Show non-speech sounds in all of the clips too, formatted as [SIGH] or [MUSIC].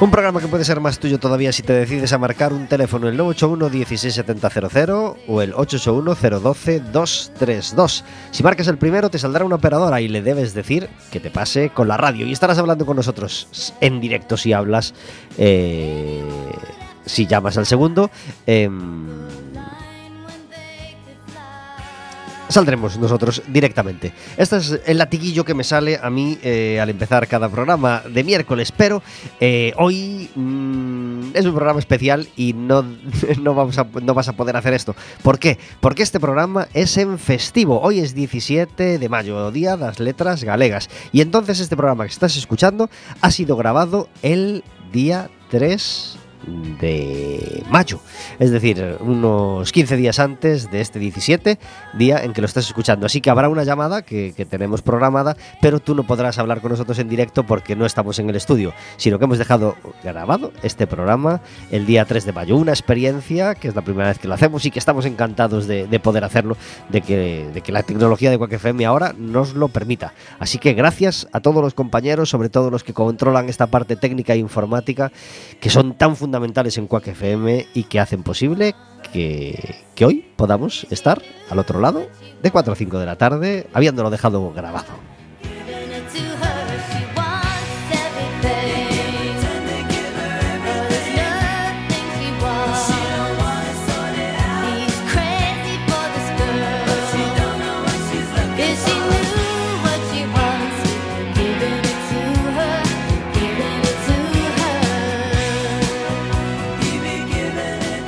Un programa que puede ser más tuyo todavía si te decides a marcar un teléfono el 981 16700 o el 881 012 232. Si marcas el primero te saldrá una operadora y le debes decir que te pase con la radio y estarás hablando con nosotros en directo si hablas, eh, si llamas al segundo. Eh, saldremos nosotros directamente. Este es el latiguillo que me sale a mí eh, al empezar cada programa de miércoles, pero eh, hoy mmm, es un programa especial y no, [LAUGHS] no, vamos a, no vas a poder hacer esto. ¿Por qué? Porque este programa es en festivo. Hoy es 17 de mayo, Día de las Letras Galegas. Y entonces este programa que estás escuchando ha sido grabado el día 3 de mayo, es decir, unos 15 días antes de este 17, día en que lo estás escuchando. Así que habrá una llamada que, que, tenemos programada, pero tú no podrás hablar con nosotros en directo porque no estamos en el estudio, sino que hemos dejado grabado este programa el día 3 de mayo. Una experiencia que es la primera vez que lo hacemos y que estamos encantados de, de poder hacerlo, de que, de que la tecnología de Quack FM ahora nos lo permita. Así que gracias a todos los compañeros, sobre todo los que controlan esta parte técnica e informática, que son tan fundamentales fundamentales en Quack FM y que hacen posible que, hoy podamos estar al otro lado de 4 a 5 de la tarde, habiéndolo dejado grabado.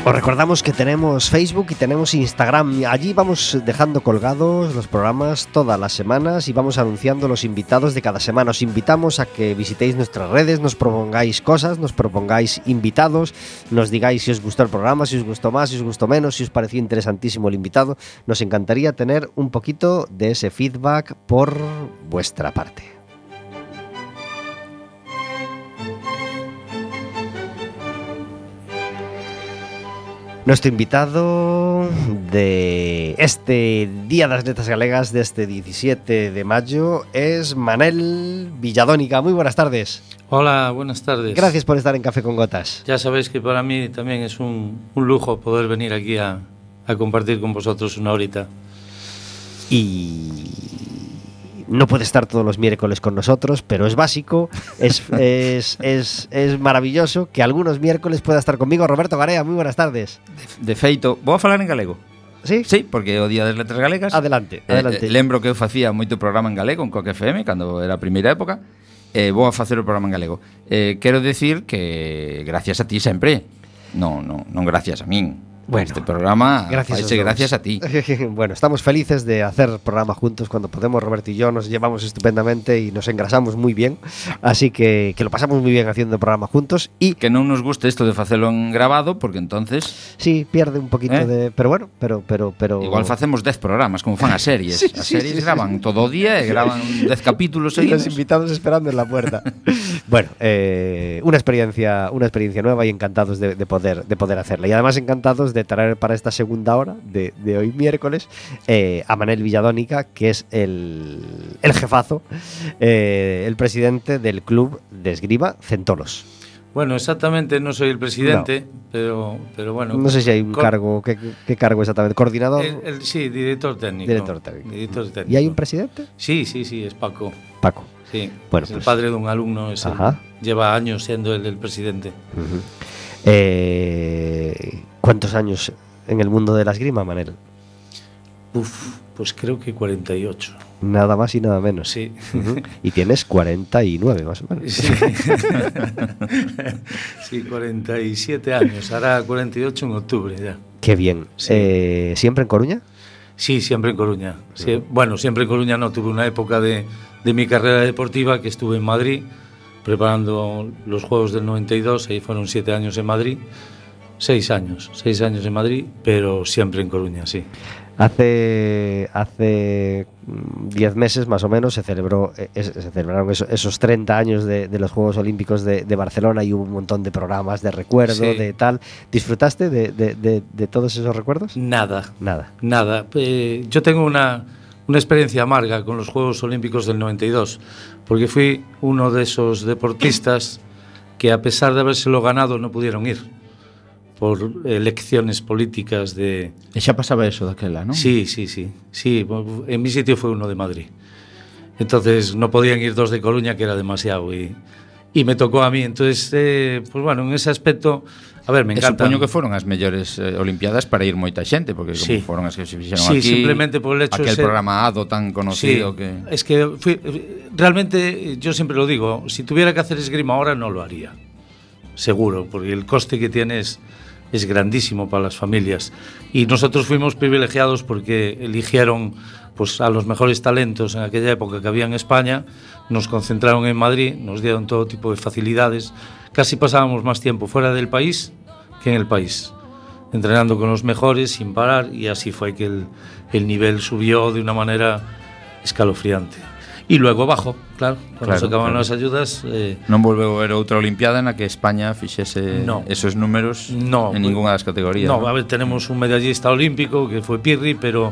Os recordamos que tenemos Facebook y tenemos Instagram. Allí vamos dejando colgados los programas todas las semanas y vamos anunciando los invitados de cada semana. Os invitamos a que visitéis nuestras redes, nos propongáis cosas, nos propongáis invitados, nos digáis si os gustó el programa, si os gustó más, si os gustó menos, si os pareció interesantísimo el invitado. Nos encantaría tener un poquito de ese feedback por vuestra parte. Nuestro invitado de este Día de las Letras Galegas de este 17 de mayo es Manel Villadónica. Muy buenas tardes. Hola, buenas tardes. Gracias por estar en Café con Gotas. Ya sabéis que para mí también es un, un lujo poder venir aquí a, a compartir con vosotros una horita. Y no puede estar todos los miércoles con nosotros, pero es básico, es, [LAUGHS] es, es, es maravilloso que algunos miércoles pueda estar conmigo. Roberto Garea, moi buenas tardes. De, de feito, vou a falar en galego. Sí? Sí, porque o Día das Letras Galegas Adelante, adelante. eh, Lembro que eu facía moito programa en galego en Coque FM Cando era a primeira época eh, Vou a facer o programa en galego eh, Quero decir que gracias a ti sempre Non, non, non gracias a min Bueno, este programa gracias, faise gracias a ti. [LAUGHS] bueno, estamos felices de hacer programa juntos cuando podemos. Roberto y yo nos llevamos estupendamente y nos engrasamos muy bien. Así que, que lo pasamos muy bien haciendo programa juntos. Y que non nos guste esto de facelo en grabado, porque entonces sí, pierde un poquito ¿Eh? de. Pero bueno, pero, pero, pero. igual facemos 10 programas, como fan as series. [LAUGHS] Sí, series sí, sí. graban todo día e graban 10 capítulos y seguidos. los invitados esperando en la puerta. [LAUGHS] bueno, eh, una experiencia, una experiencia nueva y encantados de, de poder, de poder hacerla. Y además encantados de traer para esta segunda hora de, de hoy miércoles eh, a Manel Villadónica, que es el, el jefazo, eh, el presidente del club de esgrima Centolos. Bueno, exactamente no soy el presidente, pero, pero bueno. No sé si hay un cargo, ¿qué, qué cargo exactamente? ¿Coordinador? el- el- sí, director técnico. Director técnico. Director técnico. ¿Y hay un presidente? Sí, sí, sí, es Paco. Paco. Sí. Bueno, es el pues- padre de un alumno, es el- Ajá. lleva años siendo el, el presidente. Eh, ¿Cuántos años en el mundo de la esgrima, Manel? Uf, pues creo que 48. Nada más y nada menos. Sí. Ujú. Y tienes 49 más o menos. Sí. [LAUGHS] sí, 47 años. Hará 48 en octubre ya. Qué bien. Sí. Eh, ¿Siempre en Coruña? Sí, siempre en Coruña. Sí, bueno, siempre en Coruña no. Tuve una época de, de mi carrera deportiva que estuve en Madrid preparando los Juegos del 92, ahí fueron siete años en Madrid, seis años, seis años en Madrid, pero siempre en Coruña, sí. Hace, hace 10 meses más o menos se celebró eh, se celebraron eso- esos 30 años de, de los Juegos Olímpicos de, de Barcelona y hubo un montón de programas de recuerdo, Sí. de tal. ¿Disfrutaste de, de- de- de todos esos recuerdos? Nada, Nada. Nada, eh, yo tengo una, una experiencia amarga con los Juegos Olímpicos del 92, porque fui uno de esos deportistas que a pesar de habérselo ganado no pudieron ir por elecciones políticas de... E xa pasaba eso daquela, non? Sí, sí, sí. sí en mi sitio foi uno de Madrid. Entonces no podían ir dos de Coruña, que era demasiado, y, y me tocó a mí. Entonces, eh, pues bueno, en ese aspecto, a ver, me encanta. Supoño que foron as mellores eh, Olimpiadas para ir moita xente, porque como sí. foron as que se fixeron sí, aquí, simplemente por el hecho aquel ser... programa ADO tan conocido sí, que... Es que fui, realmente, yo siempre lo digo, si tuviera que hacer esgrima ahora no lo haría, seguro, porque el coste que tiene es es grandísimo para las familias. Y nosotros fuimos privilegiados porque eligieron pues, a los mejores talentos en aquella época que había en España, nos concentraron en Madrid, nos dieron todo tipo de facilidades, casi pasábamos más tiempo fuera del país que en el país, entrenando con los mejores sin parar y así fue que el, el nivel subió de una manera escalofriante. Y luego bajó, claro, cuando Claro, se acaban claro. las ayudas, eh, Non volveu a haber outra olimpiada na que España fixese No. esos números No, en ninguna das categorías. no, a ver, tenemos un medallista olímpico que fue Pirri, pero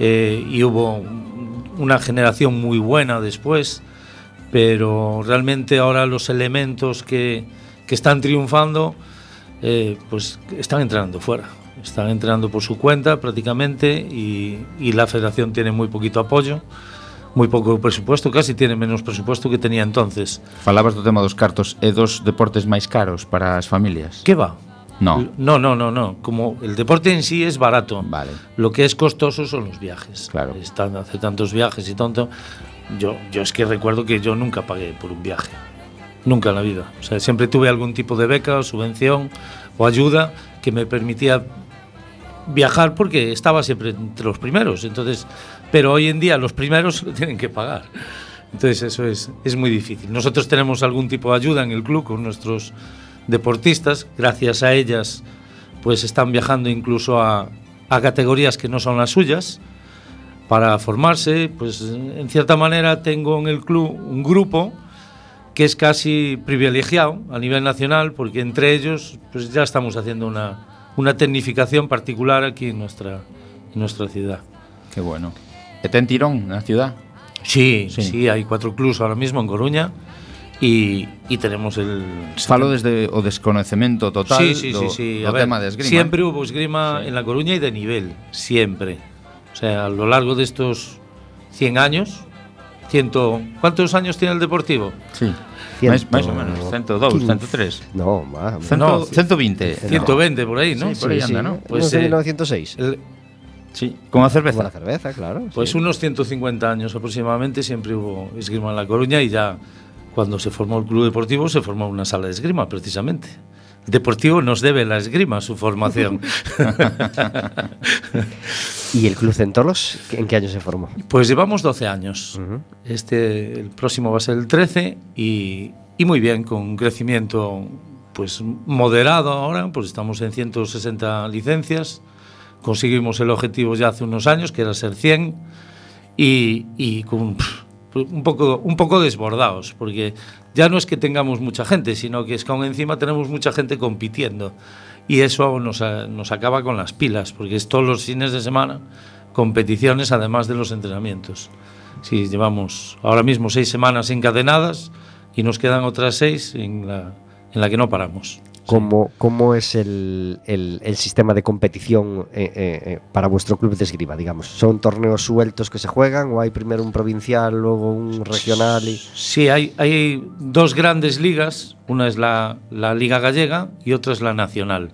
eh, y hubo una generación muy buena después, pero realmente ahora los elementos que, que están triunfando, eh, pues están entrenando fuera, están entrenando por su cuenta prácticamente y, y la federación tiene muy poquito apoyo, moi pouco presupuesto, casi tiene menos presupuesto que tenía entonces. Falabas do tema dos cartos e dos deportes máis caros para as familias. Que va? No. No, no, no, no. Como el deporte en sí es barato. Vale. Lo que es costoso son los viajes. Claro. Están hace tantos viajes y tonto. Yo, yo es que recuerdo que yo nunca pagué por un viaje. Nunca en la vida. O sea, siempre tuve algún tipo de beca o subvención o ayuda que me permitía viajar porque estaba siempre entre los primeros. Entonces, pero hoy en día los primeros lo [LAUGHS] tienen que pagar. Entonces eso es, es muy difícil. Nosotros tenemos algún tipo de ayuda en el club con nuestros deportistas. Gracias a ellas, pues están viajando incluso a, a categorías que no son las suyas para formarse. Pues en cierta manera tengo en el club un grupo que es casi privilegiado a nivel nacional porque entre ellos pues ya estamos haciendo una, una tecnificación particular aquí en nuestra, en nuestra ciudad. Que bueno. E ten tirón na ciudad? Sí, sí, sí, hai cuatro clubs ahora mismo en Coruña y, y tenemos el... Falo desde o desconocemento total sí, sí, do, sí, sí. do A tema ver, de esgrima. Siempre hubo esgrima sí. en La Coruña y de nivel, siempre. O sea, a lo largo de estos 100 años, ciento... ¿cuántos años tiene el Deportivo? Sí. Ciento... Máis, máis ou menos, 102, 103 No, má, no, 120 120 por aí, ¿no? Sí, por aí sí, anda, ¿no? Pues, no, eh, 1906 el, Sí, Como cerveza. la cerveza, claro. Pues sí. unos 150 años aproximadamente siempre hubo esgrima en La Coruña y ya cuando se formó el club deportivo se formó una sala de esgrima precisamente. El deportivo nos debe la esgrima su formación. [LAUGHS] ¿Y el Club Centolos en qué año se formó? pues llevamos 12 años. Este el próximo va a ser el 13 y, y muy bien con un crecimiento pues moderado ahora, pues estamos en 160 licencias. Conseguimos el objetivo ya hace unos años que era ser 100 y, y con un poco, un poco desbordados, porque ya no es que tengamos mucha gente, sino que es que aún encima tenemos mucha gente compitiendo. Y eso nos, nos acaba con las pilas, porque es todos los fines de semana competiciones además de los entrenamientos. Sí, llevamos ahora mismo seis semanas encadenadas y nos quedan otras seis en la, en la que no paramos. ¿Cómo, cómo es el, el- el sistema de competición eh, eh, eh, para vuestro club de esgrima, digamos? ¿Son torneos sueltos que se juegan o hay primero un provincial, luego un regional? Y... Sí, hay, hay dos grandes ligas, una es la, la Liga Gallega y otra es la Nacional.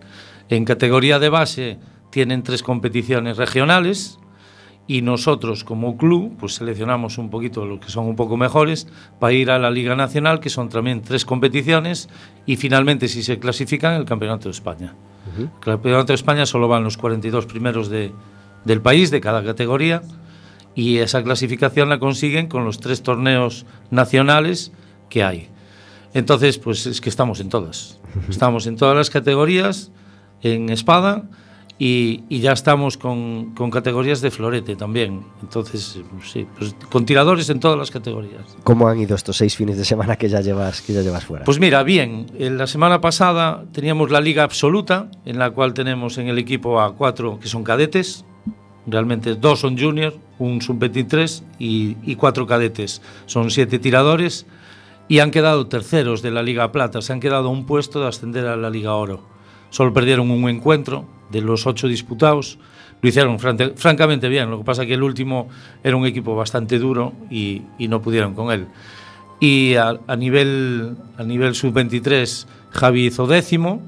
En categoría de base tienen tres competiciones regionales y nosotros como club pues seleccionamos un poquito los que son un poco mejores para ir a la Liga Nacional, que son también tres competiciones y finalmente si se clasifican el Campeonato de España. El Campeonato de España solo van los 42 primeros de, del país, de cada categoría, y esa clasificación la consiguen con los tres torneos nacionales que hay. Entonces, pues es que estamos en todas. Estamos en todas las categorías, en espada, y, y ya estamos con, con, categorías de florete también. Entonces, sí, pues con tiradores en todas las categorías. ¿Cómo han ido estos seis fines de semana que ya llevas, que ya llevas fuera? Pues mira, bien. En la semana pasada teníamos la liga absoluta, en la cual tenemos en el equipo a cuatro que son cadetes. Realmente dos son juniors, un sub-23 y, y cuatro cadetes. Son siete tiradores y han quedado terceros de la Liga Plata. Se han quedado a un puesto de ascender a la Liga Oro. Solo perdieron un encuentro de los ocho disputados. Lo hicieron fran francamente bien. Lo que pasa es que el último era un equipo bastante duro y, no pudieron con él. Y a, a nivel, a nivel sub-23, Javi hizo décimo.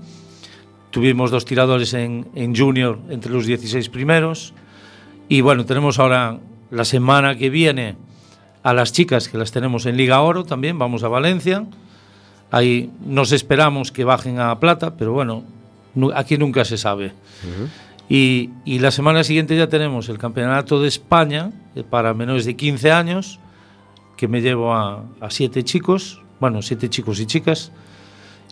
Tuvimos dos tiradores en, en junior entre los 16 primeros. Y bueno, tenemos ahora la semana que viene a las chicas que las tenemos en Liga Oro también. Vamos a Valencia. Ahí nos esperamos que bajen a plata, pero bueno, aquí nunca se sabe. Y, la semana siguiente ya tenemos el Campeonato de España eh, para menores de 15 años, que me llevo a, a siete chicos, bueno, siete chicos y chicas,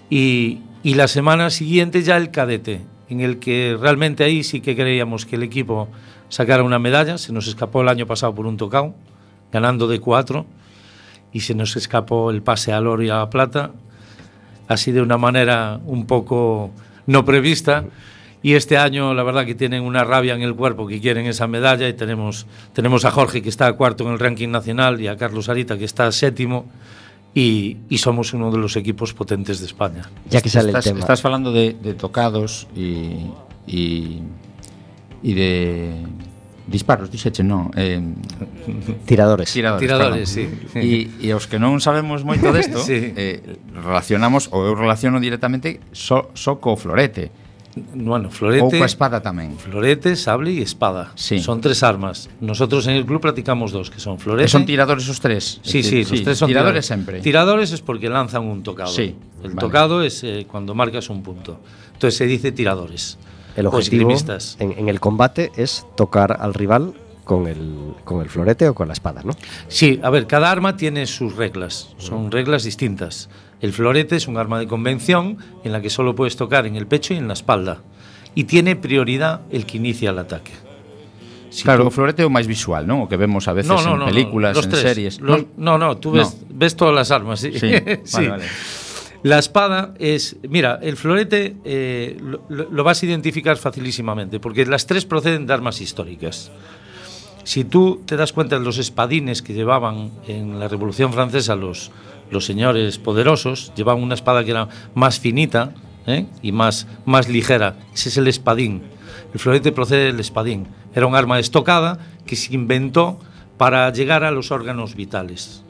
y, y, la semana siguiente ya el cadete, en el que realmente ahí sí que creíamos que el equipo sacara una medalla, se nos escapó el año pasado por un tocado, ganando de cuatro, y se nos escapó el pase al oro y a la plata, así de una manera un poco no prevista. Y este año, la verdad, que tienen una rabia en el cuerpo que quieren esa medalla. Y tenemos, tenemos a Jorge, que está cuarto en el ranking nacional, y a Carlos Arita, que está séptimo. Y, y somos uno de los equipos potentes de España. Ya que sale estás, el tema. Estás hablando de, de tocados y, y, y de disparos, dixeche, non? Eh, tiradores. Tiradores, tiradores sí. E, e os que non sabemos moito desto, [LAUGHS] sí. eh, relacionamos, ou eu relaciono directamente so, so co florete. Bueno, florete. Ou coa espada tamén. Florete, sable y espada. Sí. Son tres armas. Nosotros en el club practicamos dos, que son florete. ¿E son tiradores os tres? Sí, sí, sí los tres son tiradores, tiradores sempre. Tiradores es porque lanzan un tocado. Sí. El vale. tocado es eh, cuando marcas un punto. Entonces se dice tiradores. El objetivo en, en, el combate es tocar al rival con el, con el florete o con la espada, ¿no? Sí, a ver, cada arma tiene sus reglas, son reglas distintas. El florete es un arma de convención en la que solo puedes tocar en el pecho y en la espalda. Y tiene prioridad el que inicia el ataque. Si claro, tú... o florete é o máis visual, non? O que vemos a veces no, no, en películas, no, en tres. series. Los, no, no, tú ves, no. ves todas las armas, sí. Sí, [LAUGHS] sí. Vale, vale. La espada es. Mira, el florete eh, lo, lo, vas a identificar facilísimamente, porque las tres proceden de armas históricas. Si tú te das cuenta de los espadines que llevaban en la Revolución Francesa los, los señores poderosos, llevaban una espada que era más finita ¿eh? y más, más ligera. Ese es el espadín. El florete procede del espadín. Era un arma estocada que se inventó para llegar a los órganos vitales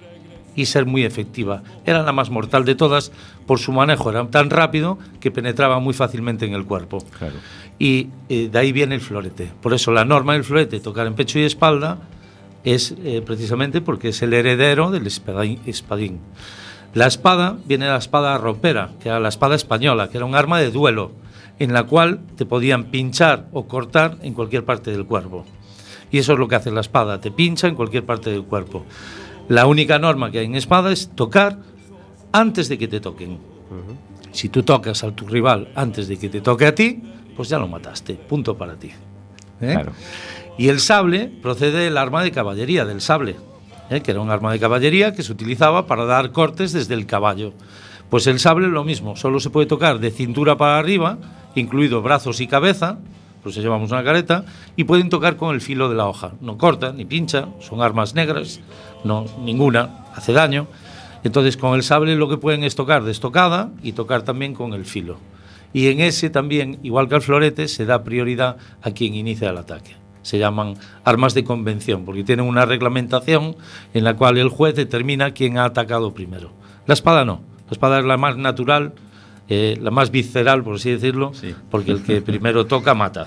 y ser muy efectiva. Era la más mortal de todas por su manejo, era tan rápido que penetraba muy fácilmente en el cuerpo. Claro. Y eh, de ahí viene el florete. Por eso la norma del florete, tocar en pecho y espalda, es eh, precisamente porque es el heredero del espadín. La espada viene de la espada ropera, que era la espada española, que era un arma de duelo, en la cual te podían pinchar o cortar en cualquier parte del cuerpo. Y eso es lo que hace la espada, te pincha en cualquier parte del cuerpo. La única norma que hay en espada es tocar antes de que te toquen. Uh -huh. Si tú tocas a tu rival antes de que te toque a ti, pues ya lo mataste. Punto para ti. ¿Eh? Claro. Y el sable procede del arma de caballería, del sable, ¿eh? que era un arma de caballería que se utilizaba para dar cortes desde el caballo. Pues el sable lo mismo, solo se puede tocar de cintura para arriba, incluido brazos y cabeza, pues llevamos una careta, y pueden tocar con el filo de la hoja. No corta ni pincha, son armas negras, no, ninguna hace daño. Entonces con el sable lo que pueden es tocar de estocada y tocar también con el filo. Y en ese también, igual que al florete, se da prioridad a quien inicia el ataque. Se llaman armas de convención, porque tienen una reglamentación en la cual el juez determina quién ha atacado primero. La espada no, la espada es la más natural, eh, la más visceral, por así decirlo, sí. porque el que [LAUGHS] primero toca mata.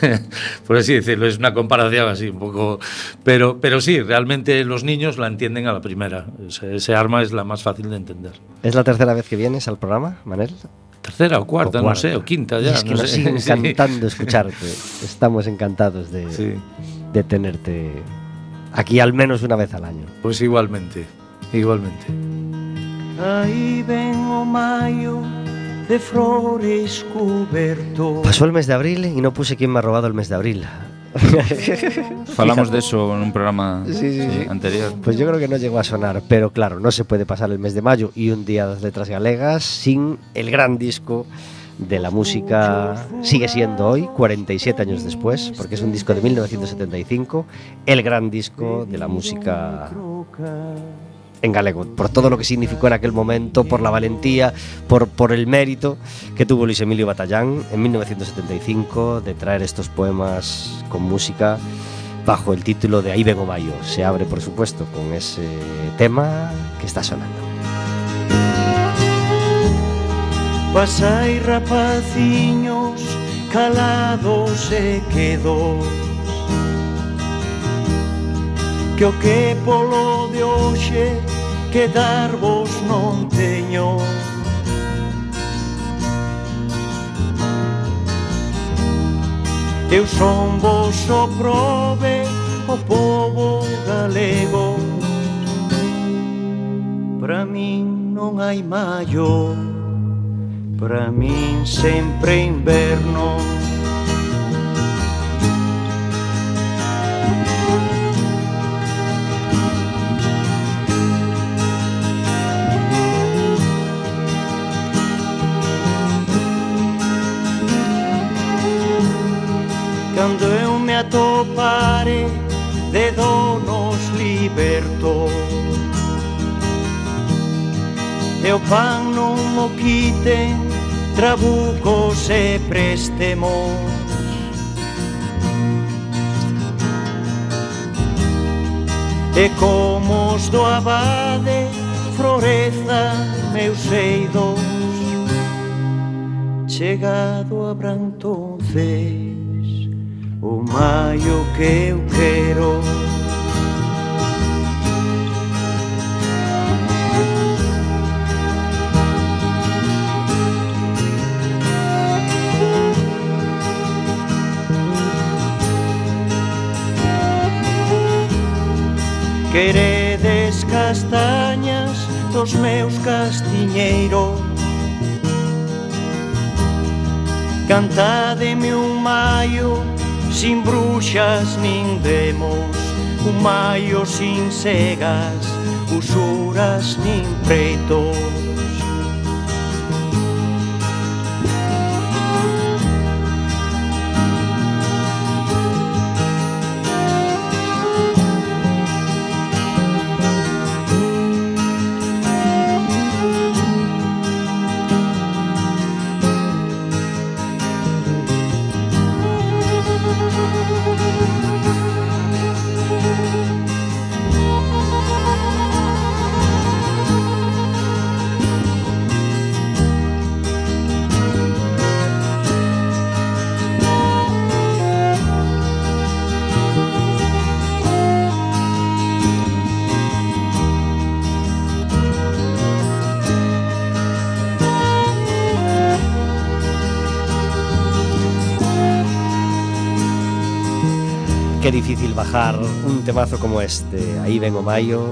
[LAUGHS] por así decirlo, es una comparación así un poco. Pero, pero sí, realmente los niños la entienden a la primera. Ese, ese, arma es la más fácil de entender. ¿Es la tercera vez que vienes al programa, Manel? Tercera o cuarta, o cuarta. no sé, o quinta ya. Y es que no nos sé. sigue [LAUGHS] encantando sí. escucharte. Estamos encantados de, sí. de tenerte aquí al menos una vez al año. Pues igualmente, igualmente. Aí ven o maio de flores cuberto Pasó el mes de abril y no puse quién me ha robado el mes de abril. [LAUGHS] Falamos de eso en un programa Sí, sí, sí. anterior. Pues yo creo que no llegó a sonar, pero claro, no se puede pasar el mes de mayo y un día de las letras galegas sin el gran disco de la música, sigue siendo hoy, 47 años después, porque es un disco de 1975, el gran disco de la música en galego, por todo lo que significó en aquel momento, por la valentía, por, el mérito que tuvo Luis Emilio Batallán en 1975 de traer estos poemas con música bajo el título de Ahí vengo Mayo. Se abre, por supuesto, con ese tema que está sonando. Pasai rapaciños calados e quedos que o que polo de hoxe que darvos non teño. Eu son vos o prove o povo galego. Para min non hai maio Para min sempre inverno. de donos liberto. E o pan non mo quiten trabucos e prestemos E como os do abade floreza meus seidos Chegado a Brantonce mai o que eu quero. Queredes castañas dos meus castiñeiros. Cantademe un maio sin bruxas nin demos, un maio sin cegas, usuras nin preitos. Difícil bajar un temazo como este. Ahí vengo Mayo,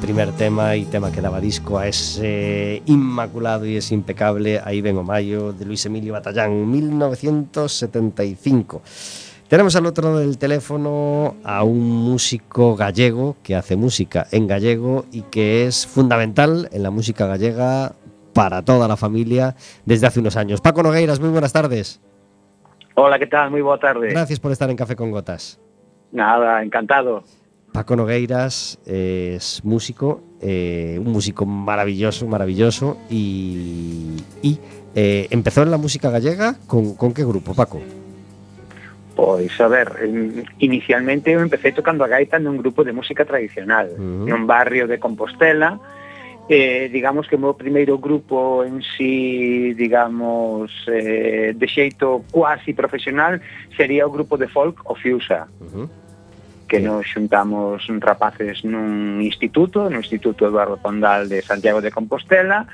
primer tema y tema que daba disco a ese inmaculado y es impecable. Ahí vengo Mayo de Luis Emilio Batallán, 1975. Tenemos al otro lado del teléfono a un músico gallego que hace música en gallego y que es fundamental en la música gallega para toda la familia desde hace unos años. Paco Nogueiras, muy buenas tardes. Hola, ¿qué tal? Muy boa tarde. Gracias por estar en Café con Gotas. Nada, encantado. Paco Nogueiras es músico, eh, un músico maravilloso, maravilloso y, y eh, empezó en la música gallega con, con qué grupo, Paco? Pois, a ver, inicialmente eu empecé tocando a gaita nun grupo de música tradicional, uh -huh. nun barrio de Compostela, eh, digamos que o meu primeiro grupo en si, digamos, eh, de xeito quasi profesional sería o grupo de folk o Fiusa. Uh -huh. Que nos xuntamos rapaces nun instituto, no Instituto Eduardo Pondal de Santiago de Compostela,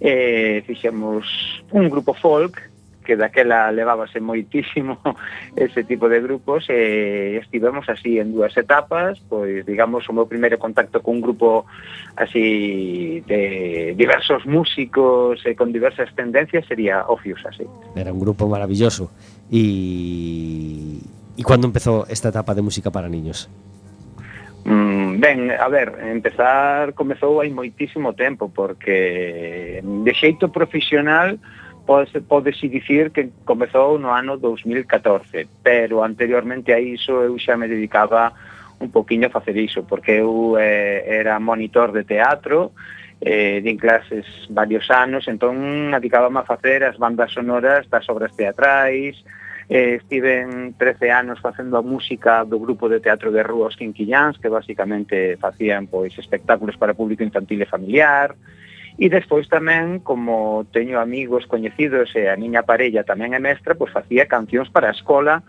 eh, fixemos un grupo folk que daquela levábase moitísimo [LAUGHS] ese tipo de grupos e estivemos así en dúas etapas, pois digamos o meu primeiro contacto cun grupo así de diversos músicos e con diversas tendencias sería Ofius así. Era un grupo maravilloso. E e cando empezou esta etapa de música para niños? Mm, ben, a ver, empezar comezou hai moitísimo tempo porque de xeito profesional Pode, podese dicir que comezou no ano 2014, pero anteriormente a iso eu xa me dedicaba un poquinho a facer iso, porque eu eh, era monitor de teatro, eh, din clases varios anos, entón adicábame a facer as bandas sonoras das obras teatrais, eh, estiven 13 anos facendo a música do grupo de teatro de rúa Os Quinquillans, que basicamente facían pois espectáculos para público infantil e familiar, E despois tamén, como teño amigos coñecidos e a miña parella tamén é mestra, pois facía cancións para a escola,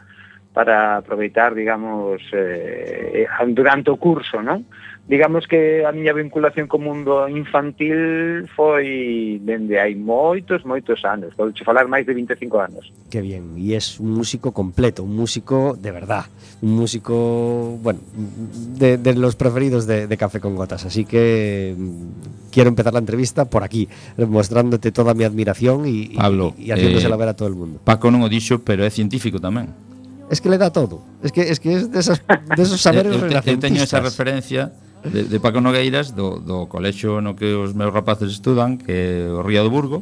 para aproveitar, digamos, eh, durante o curso, non? digamos que a miña vinculación co mundo infantil foi dende hai moitos, moitos anos. Podo che falar máis de 25 anos. Que bien, e es un músico completo, un músico de verdad, un músico, bueno, de, de los preferidos de, de Café con Gotas. Así que mm, quiero empezar la entrevista por aquí, mostrándote toda mi admiración y, Pablo, y, y haciéndosela eh, ver a todo el mundo. Paco non o dixo, pero é científico tamén. Es que le da todo. Es que es que es de, esas, de esos saberes [LAUGHS] eu, te, eu teño esa referencia de, de Paco Nogueiras do, do colexo no que os meus rapaces estudan que é o Río do Burgo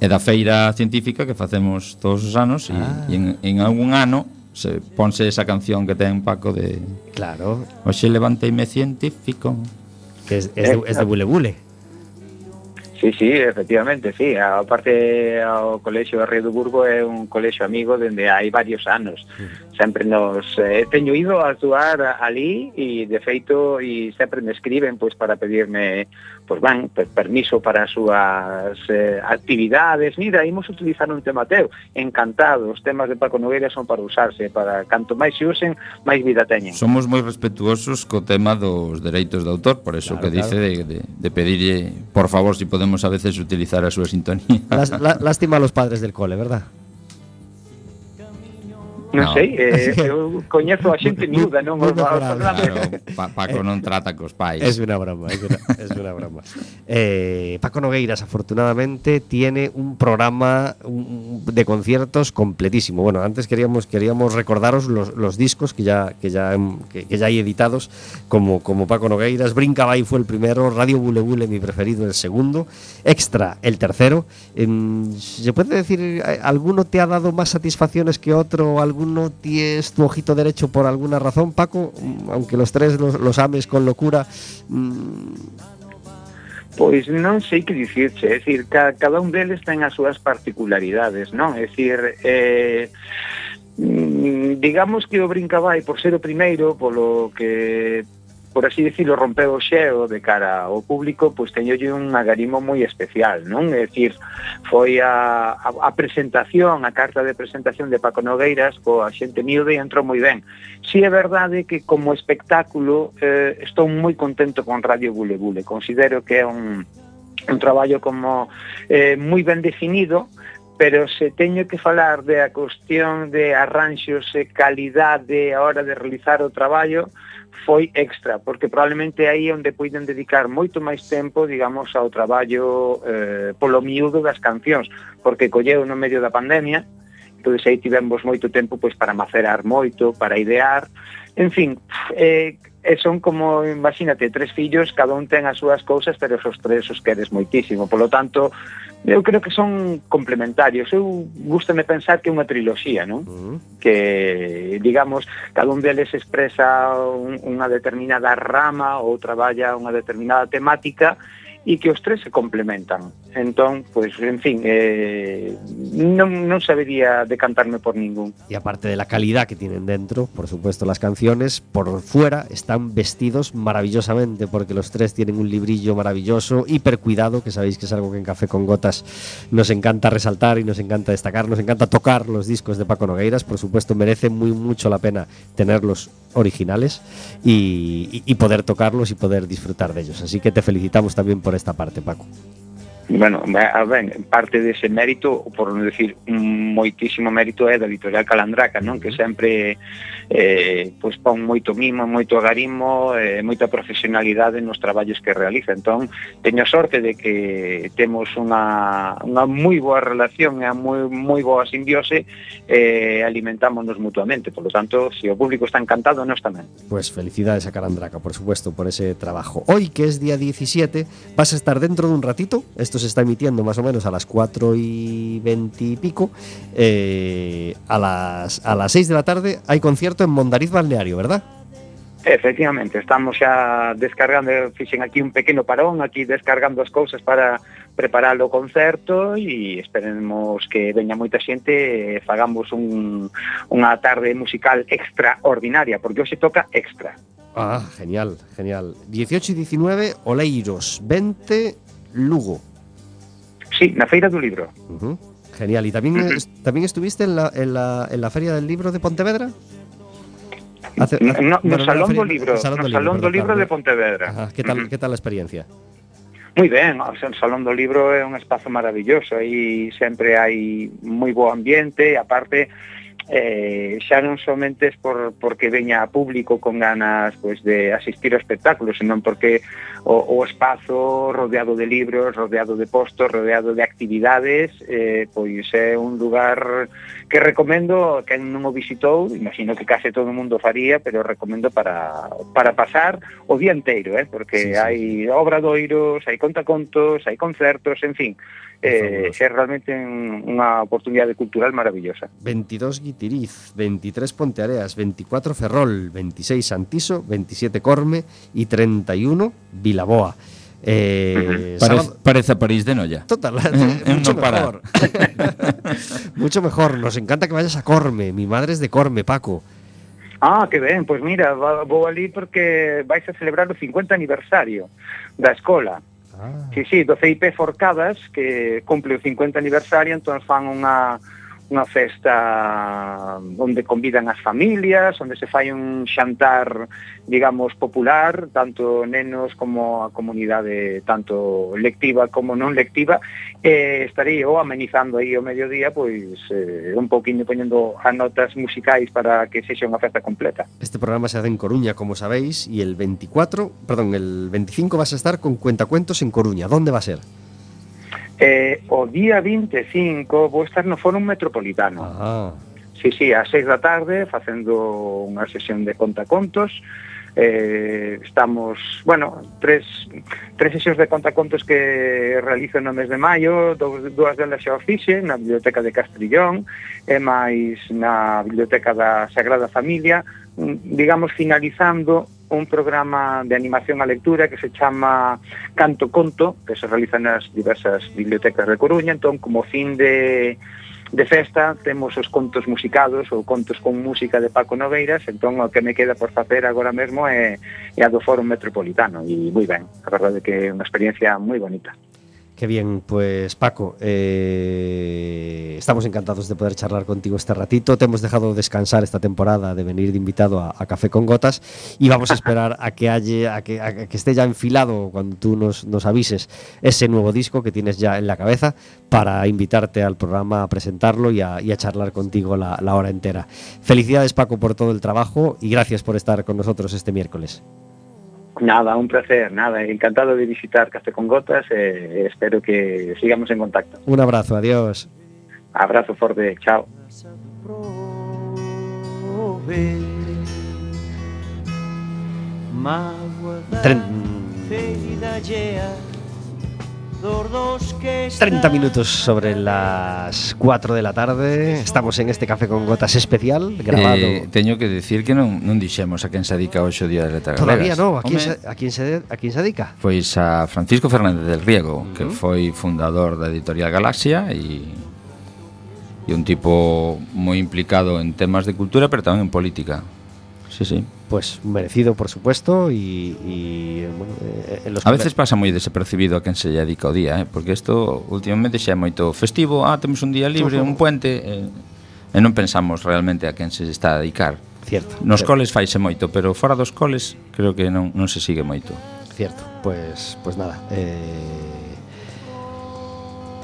e da feira científica que facemos todos os anos e, ah. e en, en algún ano se ponse esa canción que ten Paco de Claro. Oxe levanteime científico. Que es, es, de, es de Bule Bule. Sí, sí, efectivamente, sí. A parte o colexio de Río do Burgo é un colexio amigo dende hai varios anos. Mm sempre nos eh, teño ido a actuar ali e de feito e sempre me escriben pois para pedirme pois van per, permiso para as súas eh, actividades. Mira, imos utilizar un tema teu. Encantado, os temas de Paco Nogueira son para usarse, para canto máis se usen, máis vida teñen. Somos moi respetuosos co tema dos dereitos de autor, por eso claro, que dice claro. de, de, de pedirlle, por favor, si podemos a veces utilizar a súa sintonía. Lás, lástima a los padres del cole, ¿verdad? Non No. sei, eh, eu coñezo a xente miúda, non? Os-. Claro, pa, Paco non trata cos pais. Es una broma, es una, es una broma. Eh, Paco Nogueiras, afortunadamente, tiene un programa de conciertos completísimo. Bueno, antes queríamos, queríamos recordaros los, los discos que ya, que, ya, que, que ya hay editados, como, como Paco Nogueiras. Brinca Bay fue el primero, Radio Bule Bule, mi preferido, el segundo. Extra, el tercero. Em, ¿Se puede decir, eh, alguno te ha dado más satisfacciones que otro? alguno tienes tu ojito derecho por alguna razón, Paco? Mm, aunque los tres los, los ames con locura. Mmm... Pois non sei que dicirche, é dicir, ca, cada un deles ten as súas particularidades, non? É dicir, eh, mm, digamos que o Brincabai, por ser o primeiro, polo que por así decirlo, rompeu o xeo de cara ao público, pois teñolle un agarimo moi especial, non? É dicir, foi a, a, a presentación, a carta de presentación de Paco Nogueiras coa xente miúda e entrou moi ben. Si é verdade que como espectáculo eh, estou moi contento con Radio Bule Bule. Considero que é un, un traballo como eh, moi ben definido, pero se teño que falar de a cuestión de arranxos e calidade a hora de realizar o traballo, foi extra, porque probablemente aí é onde poiden dedicar moito máis tempo, digamos, ao traballo eh, polo miúdo das cancións, porque colleu no medio da pandemia, entonces aí tivemos moito tempo pois para macerar moito, para idear, en fin, eh, son como, imagínate, tres fillos, cada un ten as súas cousas, pero esos tres os queres moitísimo, polo tanto, Eu creo que son complementarios. Eu gustame pensar que é unha triloxía, non? Uh -huh. Que, digamos, cada un deles expresa un, unha determinada rama ou traballa unha determinada temática e que os tres se complementan. Entón, pois, en fin, eh, non, non sabería decantarme por ningún. Y aparte de la calidad que tienen dentro, por supuesto, las canciones, por fuera están vestidos maravillosamente, porque los tres tienen un librillo maravilloso, hiper cuidado, que sabéis que es algo que en Café con Gotas nos encanta resaltar y nos encanta destacar, nos encanta tocar los discos de Paco Nogueiras, por supuesto, merece muy mucho la pena tenerlos originales y- y poder tocarlos y poder disfrutar de ellos. Así que te felicitamos también por esta parte, Paco. bueno, a ben, parte dese mérito, por non decir, moitísimo mérito é da editorial Calandraca, non? Que sempre eh, pois pon moito mimo, moito agarimo, eh, moita profesionalidade nos traballos que realiza. Entón, teño sorte de que temos unha, unha moi boa relación e moi, moi boa simbiose e eh, alimentámonos mutuamente. Por lo tanto, se si o público está encantado, nós tamén. Pois pues felicidades a Calandraca, por supuesto, por ese trabajo. Hoy, que es día 17, vas a estar dentro de un ratito, esto se está emitiendo más o menos a las 4 y 20 y pico, eh, a, las, a las 6 de la tarde hay concierto en Mondariz Balneario, ¿verdad? Efectivamente, estamos xa descargando, fixen aquí un pequeno parón, aquí descargando as cousas para preparar o concerto e esperemos que veña moita xente e fagamos un, unha tarde musical extraordinaria, porque hoxe toca extra. Ah, genial, genial. 18 e 19, Oleiros, 20, Lugo. Sí, na Feira do Libro. Uh -huh. Genial, e tamén, tamén estuviste en la, en, la, en la Feria del Libro de Pontevedra? Sí. Hace, hace, no, no, no, Salón do Libro, Salón do Libro, Salón do libro de Pontevedra. Ajá, que tal, uh -huh. que tal a experiencia? Moi ben, o sea, o Salón do Libro é un espazo maravilloso, aí sempre hai moi bo ambiente, e aparte eh, xa non somente por, porque veña a público con ganas pues, de asistir a espectáculos, senón porque o, o espazo rodeado de libros, rodeado de postos, rodeado de actividades, eh, pois é un lugar que recomendo que non o visitou, imagino que case todo o mundo faría, pero recomendo para, para pasar o día inteiro, eh? porque sí, sí. hai obradoiros, hai contacontos, hai concertos, en fin, eh, é realmente unha oportunidade cultural maravillosa. 22 Guitiriz, 23 Ponteareas, 24 Ferrol, 26 Santiso, 27 Corme e 31 Vilaboa. Eh, Parece, parece a París de Noia. Total, eh, mucho no mejor. [LAUGHS] Mucho mejor. Nos encanta que vayas a Corme. Mi madre es de Corme, Paco. Ah, que ben, pois mira, vou ali porque vais a celebrar o 50 aniversario da escola. Ah. Sí, sí, do CIP Forcadas, que cumple o 50 aniversario, entón fan unha unha festa um, onde convidan as familias, onde se fai un xantar, digamos, popular, tanto nenos como a comunidade tanto lectiva como non lectiva, e eh, estarei eu amenizando aí o mediodía, pois eh, un pouquiño poñendo as notas musicais para que sexa unha festa completa. Este programa se hace en Coruña, como sabéis, e el 24, perdón, el 25 vas a estar con Cuentacuentos en Coruña. Donde va a ser? Eh, o día 25 vou estar no Fórum Metropolitano. Ah. Sí, sí, ás seis da tarde facendo unha sesión de contacontos. Eh, estamos, bueno, tres, tres sesións de contacontos que realizo no mes de maio, dous, dúas delas xa o fixe, na Biblioteca de Castrillón, e máis na Biblioteca da Sagrada Familia, Mm, digamos, finalizando un programa de animación a lectura que se chama Canto Conto, que se realiza nas diversas bibliotecas de Coruña, entón como fin de de festa temos os contos musicados ou contos con música de Paco Noveiras entón o que me queda por facer agora mesmo é, é a do Foro Metropolitano. E moi ben, a verdade que é unha experiencia moi bonita. Qué bien, pues Paco, eh, estamos encantados de poder charlar contigo este ratito. Te hemos dejado descansar esta temporada de venir de invitado a, Café con Gotas y vamos a esperar a que, haya, a que, a que esté ya enfilado cuando tú nos, avises ese nuevo disco que tienes ya en la cabeza para invitarte al programa a presentarlo y a, charlar contigo la hora entera. Felicidades Paco por todo el trabajo y gracias por estar con nosotros este miércoles. Nada, un placer, nada, encantado de visitar Café con Gotas, eh, espero que sigamos en contacto. Un abrazo, adiós. Abrazo fuerte, chao. Tren 30 minutos sobre las 4 de la tarde Estamos en este Café con Gotas especial eh, grabado. Eh, teño que decir que non, non dixemos a quen se dedica hoxe o Día de Letra Todavía non, a quen, se, a, quen se, a quen se dedica? Pois a Francisco Fernández del Riego uh -huh. Que foi fundador da Editorial Galaxia E e un tipo moi implicado en temas de cultura pero tamén en política. Sí, sí pues merecido, por supuesto, y, y bueno, eh, en los A veces pasa moi desapercibido a quen se lle dedica o día, eh? porque isto últimamente xa é moito festivo, ah, temos un día libre, un puente, eh, e non pensamos realmente a quen se está a dedicar. Cierto. Nos cierto. coles faise moito, pero fora dos coles creo que non, non se sigue moito. Cierto, pois pues, pues nada, eh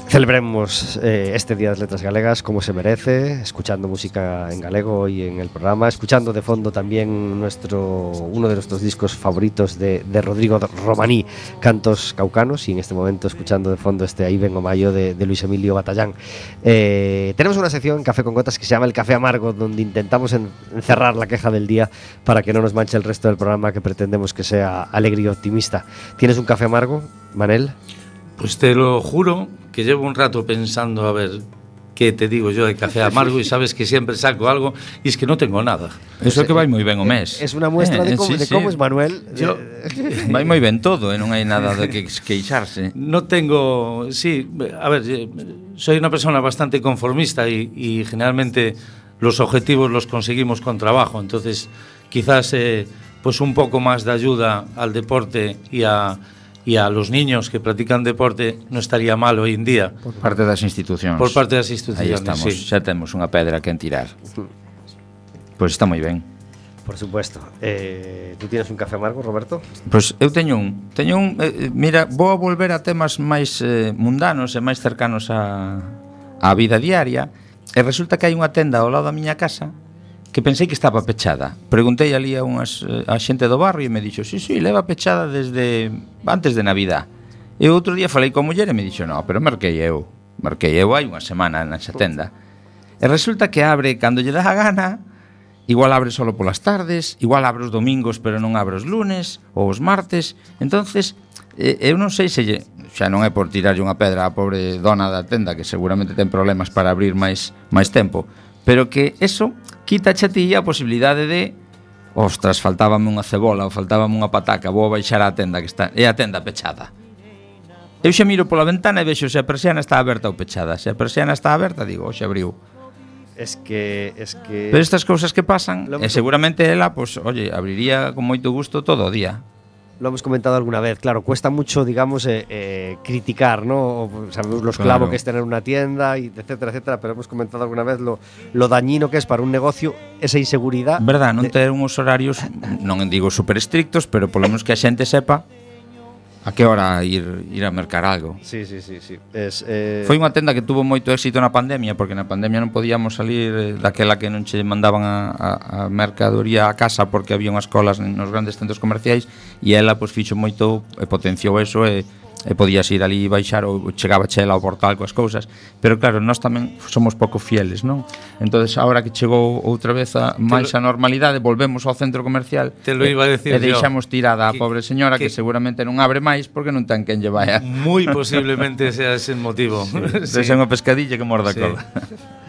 Celebremos eh, este Día das Letras Galegas como se merece, escuchando música en galego hoy en el programa, escuchando de fondo también nuestro uno de nuestros discos favoritos de, de Rodrigo Romaní, Cantos Caucanos, y en este momento escuchando de fondo este Ahí vengo mayo de, de Luis Emilio Batallán. Eh, tenemos una sección en Café con Gotas que se llama El Café Amargo, donde intentamos en- encerrar la queja del día para que no nos manche el resto del programa que pretendemos que sea alegre y optimista. ¿Tienes un café amargo, Manel? Pues te lo juro que llevo un rato pensando a ver qué te digo yo de café amargo y sabes que siempre saco algo y es que no tengo nada. Eso é que vai moi ben o mes. Es una muestra de, Eh, cómo, sí, de sí. cómo es Manuel. Yo- [LAUGHS] Eh, Vai moi ben todo e non hai nada de que queixarse. No tengo, sí, a ver, eh, soy una persona bastante conformista y, y generalmente los objetivos los conseguimos con trabajo, entonces quizás eh, pues un poco más de ayuda al deporte y a, e a los niños que practican deporte non estaría mal hoy en día. Por parte das institucións. Por parte das institucións, Aí estamos, sí. xa temos unha pedra que tirar. Pois pues está moi ben. Por supuesto. Eh, tú tienes un café amargo, Roberto? Pois pues eu teño un. Teño un eh, eh, mira, vou a volver a temas máis eh, mundanos e máis cercanos a, a vida diaria. E resulta que hai unha tenda ao lado da miña casa que pensei que estaba pechada. Preguntei ali a unhas eh, a xente do barrio e me dixo, "Si, sí, si, sí, leva pechada desde antes de Navidad." E outro día falei coa muller e me dixo, "No, pero marquei eu. Marquei eu hai unha semana nesa tenda." E resulta que abre cando lle dá a gana, igual abre solo polas tardes, igual abre os domingos, pero non abre os lunes ou os martes. Entonces, eu non sei se lle, xa non é por tirarlle unha pedra á pobre dona da tenda que seguramente ten problemas para abrir máis máis tempo, pero que eso quita a ti a posibilidade de ostras, faltábame unha cebola ou faltábame unha pataca, vou baixar á tenda que está, é a tenda pechada. Eu xa miro pola ventana e vexo se a persiana está aberta ou pechada. Se a persiana está aberta, digo, xa abriu. Es que, es que... Pero estas cousas que pasan, e seguramente ela, pois, pues, oye, abriría con moito gusto todo o día lo hemos comentado alguna vez, claro, cuesta mucho, digamos, eh, eh, criticar, ¿no? O sabemos los claro. que es tener una tienda, y etcétera, etcétera, pero hemos comentado alguna vez lo, lo dañino que es para un negocio esa inseguridad. Verdad, non de... ter uns horarios, non digo super estrictos, pero polo menos que a xente sepa a que hora ir, ir a mercar algo. Sí, sí, sí. sí. Es, eh... Foi unha tenda que tuvo moito éxito na pandemia, porque na pandemia non podíamos salir eh, daquela que non che mandaban a, a, a mercadoría a casa porque había unhas colas nos grandes centros comerciais e ela pois, fixo moito, e potenciou eso e e podías ir ali e baixar ou chegaba chela ao portal coas cousas, pero claro, nós tamén somos pouco fieles, non? Entonces, agora que chegou outra vez a máis a normalidade, volvemos ao centro comercial. Te lo iba a decir e, e deixamos tirada a pobre señora que, que, seguramente non abre máis porque non ten quen lle vai. Moi posiblemente [LAUGHS] sea ese el motivo. Sí, [LAUGHS] sí. unha pescadilla que morda sí. cola. [LAUGHS]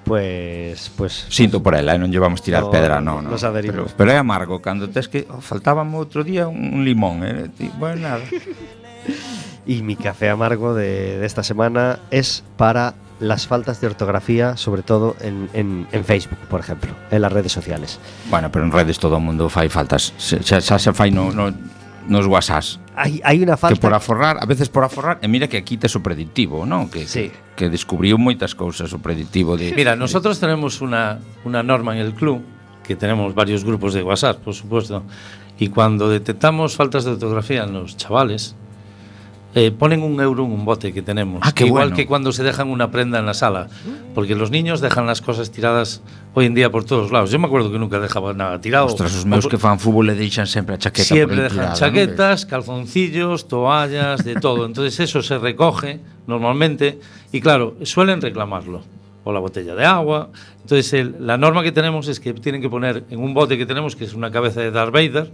Pues, pues sinto por ela, eh, non llevamos tirar no, pedra, non, no, pero, pero é amargo cando tes que oh, faltábame outro día un limón, eh? Ti, bueno, nada. Y mi café amargo de, de esta semana es para las faltas de ortografía, sobre todo en, en, en, Facebook, por ejemplo, en las redes sociales. Bueno, pero en redes todo el mundo fai faltas. Se, se, se fai no, no, nos WhatsApp. Hay, hay una falta... Que por aforrar, a veces por aforrar, e mira que aquí tes o predictivo, non? Que, sí. que, que descubriu moitas cousas o predictivo. De, mira, nosotros tenemos una, una norma en el club, que tenemos varios grupos de WhatsApp, por supuesto, y cuando detectamos faltas de ortografía en los chavales, eh, ponen un euro en un bote que tenemos. Ah, Igual bueno. que cuando se dejan una prenda en la sala, porque los niños dejan las cosas tiradas hoy en día por todos lados. Yo me acuerdo que nunca dejaba nada tirado. Ostras, os meus que fan fútbol le deixan sempre a chaqueta Siempre por dejan tirada, chaquetas, calzoncillos, toallas, de todo. Entonces eso se recoge normalmente y claro, suelen reclamarlo. O la botella de agua. Entonces el- la norma que tenemos es que tienen que poner en un bote que tenemos, que es una cabeza de Darth Vader,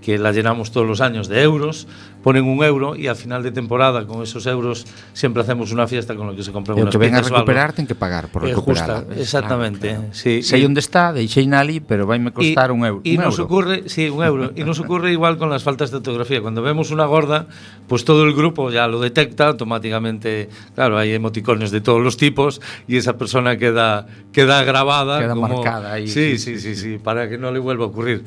que la llenamos todos los años de euros, ponen un euro y al final de temporada con esos euros siempre hacemos una fiesta con lo que se compra unas que venga a recuperar ten que pagar por recuperar. Eh, exactamente. Claro, claro. Sí. Sei onde está, deixei ali, pero vaime costar y, un euro. Y nos euro. ocurre, sí, un euro, Y nos ocurre [LAUGHS] igual con las faltas de ortografía. Cuando vemos una gorda, pues todo el grupo ya lo detecta automáticamente. Claro, hay emoticones de todos los tipos y esa persona queda queda grabada queda como, marcada ahí. Sí, sí, sí, sí, sí, para que no le vuelva a ocurrir.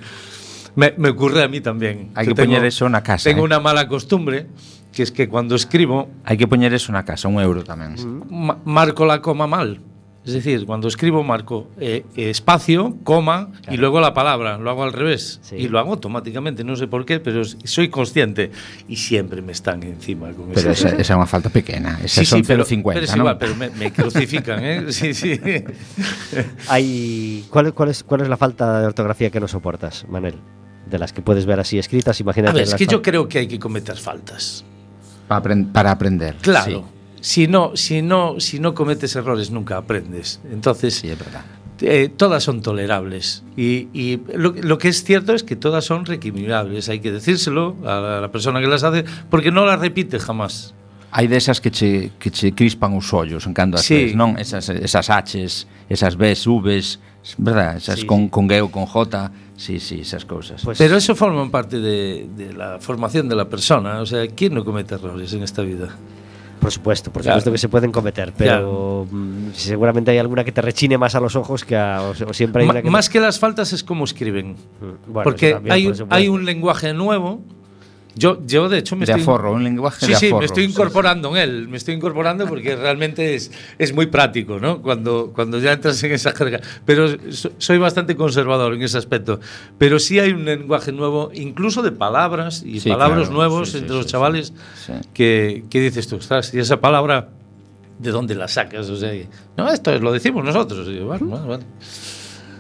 Me, me ocurre a mí también. Hay Yo que poner eso na casa, Tengo ¿eh? una mala costumbre, que es que cuando escribo, Hai que poñer eso na casa, un euro tamén. ma- marco la coma mal. Es decir, cuando escribo marco eh, espacio, coma y luego la palabra. Lo hago al revés. Sí. Y lo hago automáticamente, no sé por qué, pero soy consciente. Y siempre me están encima con Pero esa, esa é unha falta pequena. Esa Sí, son sí, pero, 0,50, pero es non? igual, pero me, me crucifican, ¿eh? [LAUGHS] Sí, sí. Hay, ¿cuál, cuál, es, ¿Cuál es la falta de ortografía que no soportas, Manel? De las que puedes ver así escritas, imagínate. A ver, es que yo creo que hay que cometer faltas. Para, apren- para aprender. Claro. Sí, Si no, si no, si no cometes errores nunca aprendes. Entonces, sí, é verdad. eh, todas son tolerables. Y, y lo, lo que es cierto es que todas son recriminables. Hay que decírselo a la, a la persona que las hace, porque no las repite jamás. Hai desas que che, que che crispan os ollos en cando as Sí. ves, non? Esas, esas Hs, esas Bs, Vs, verdad? Esas Sí, con, sí. con G ou con J, sí, sí, esas cousas. Pues- Pero eso forma parte de, de la formación de la persona. O sea, ¿quién no comete errores en esta vida? Por supuesto, por Claro. supuesto que se pueden cometer, pero mm, seguramente hay alguna que te rechine más a los ojos que a, o, o siempre hay Ma- una que más que las faltas es cómo escriben. Mm, bueno, Porque también, hay, por hay un lenguaje nuevo. Yo, yo de hecho, me de estoy... aforro, un lenguaje Sí, de sí, aforro. me estoy sí, incorporando en él, me estoy incorporando porque [LAUGHS] realmente es, es muy práctico, ¿no? Cuando, cuando ya entras en esa jerga. Pero so- soy bastante conservador en ese aspecto. Pero sí hay un lenguaje nuevo, incluso de palabras y Sí, palabras claro, nuevos sí, sí, entre sí, los sí, chavales sí. Que, que dices tú, ostras, y esa palabra, ¿de dónde la sacas? O sea, no, esto es- lo decimos nosotros. Y yo, bueno, bueno.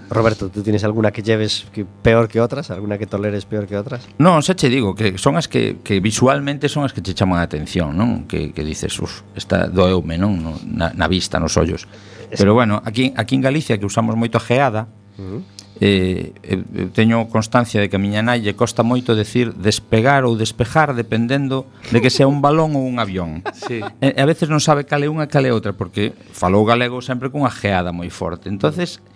Roberto, tú tienes alguna que lleves que peor que outras? Alguna que toleres peor que outras? Non, xa che digo que son as que, que visualmente son as que che chaman a atención, non? Que, que dices, uf, esta doeume, non? Na, na vista, nos ollos. Pero bueno, aquí, aquí en Galicia que usamos moito a geada, eh, eh, eu teño constancia de que a miña nai lle costa moito decir despegar ou despejar dependendo de que sea un balón ou un avión. [LAUGHS] Sí. E, a veces non sabe cal é unha e cal é outra porque falou galego sempre cunha geada moi forte. Entonces, uh -huh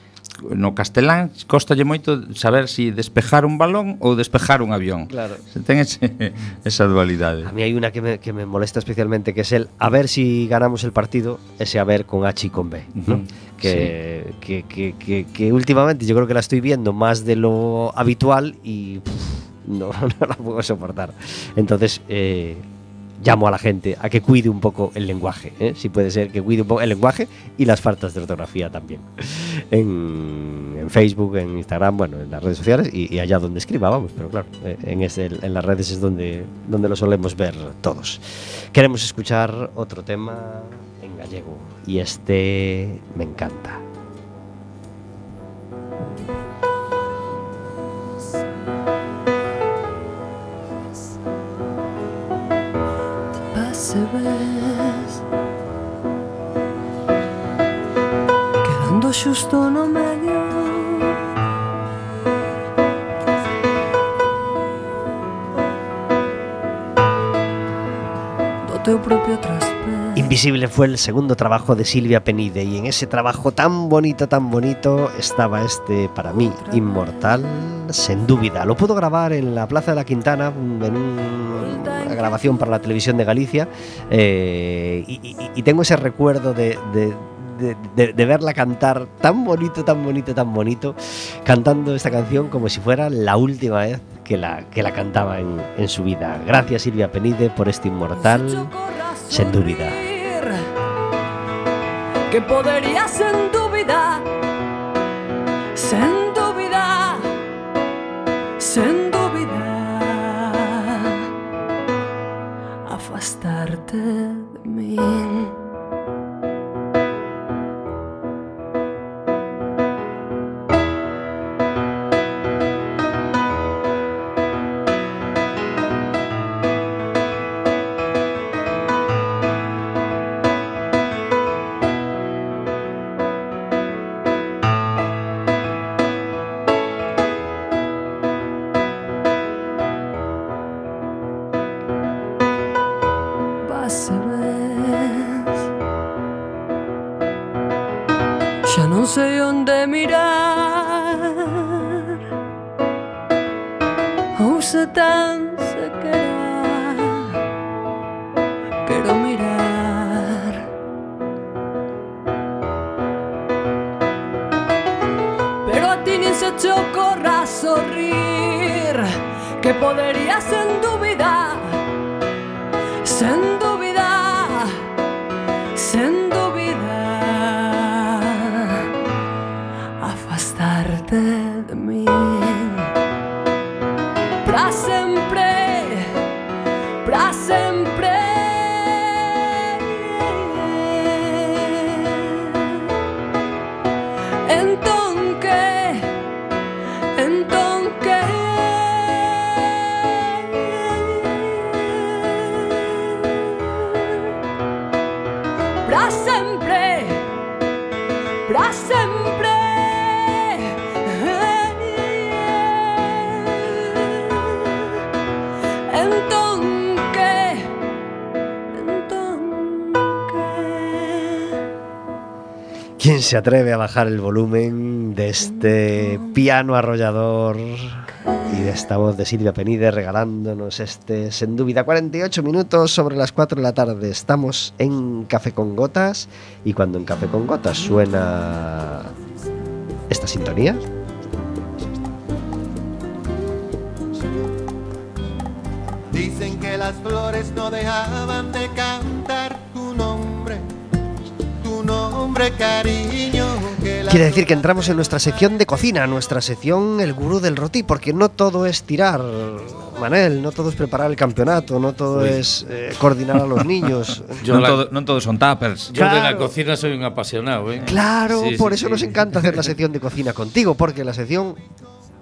no castelán costalle moito saber se si despejar un balón ou despejar un avión. Claro. Se ten ese, [LAUGHS] esa dualidade. A mí hai unha que me, que me molesta especialmente que é el a ver si ganamos el partido, ese a ver con H y con B, uh -huh. ¿no? Que, sí. que, que, que, que últimamente yo creo que la estoy viendo más de lo habitual y pff, no, [LAUGHS] no la puedo soportar. Entonces, eh, llamo a la gente a que cuide un poco el lenguaje, ¿eh? si puede ser que cuide un poco el lenguaje y las faltas de ortografía también. En, Facebook, en Instagram, bueno, en las redes sociales y, allá donde escriba, vamos, pero claro, eh, en, ese- en las redes es donde lo solemos ver todos. Queremos escuchar otro tema en gallego y este me encanta. percebes Quedando xusto no medio. Do teu propio traste. Invisible fue el segundo trabajo de Silvia Penide y en ese trabajo tan bonito, tan bonito estaba este para mí inmortal, sin duda. Lo pudo grabar en la Plaza de la Quintana en un- una grabación para la televisión de Galicia eh, y, tengo ese recuerdo de, verla cantar tan bonito, tan bonito, tan bonito, cantando esta canción como si fuera la última vez que la, que la cantaba en, en su vida. Gracias Silvia Penide por este inmortal. Sen dúbida. Que sen dúbida Sen dúbida se atreve a bajar el volumen de este piano arrollador y de esta voz de Silvia Penide regalándonos este Sin Dúvida 48 minutos sobre las 4 de la tarde? Estamos en Café con Gotas y cuando en Café con Gotas suena esta sintonía, Dicen que las flores no dejaban de cantar Quiere decir que entramos en nuestra sección de cocina, nuestra sección El Gurú del Roti, porque no todo es tirar, Manel, no todo es preparar el campeonato, no todo Uy. es eh, coordinar a los [LAUGHS] niños. Yo la- todo, todos son tappers. Yo de la Claro. cocina soy un apasionado, ¿eh? Claro, Sí, por sí, eso sí. nos encanta hacer la sección de cocina contigo, porque la sección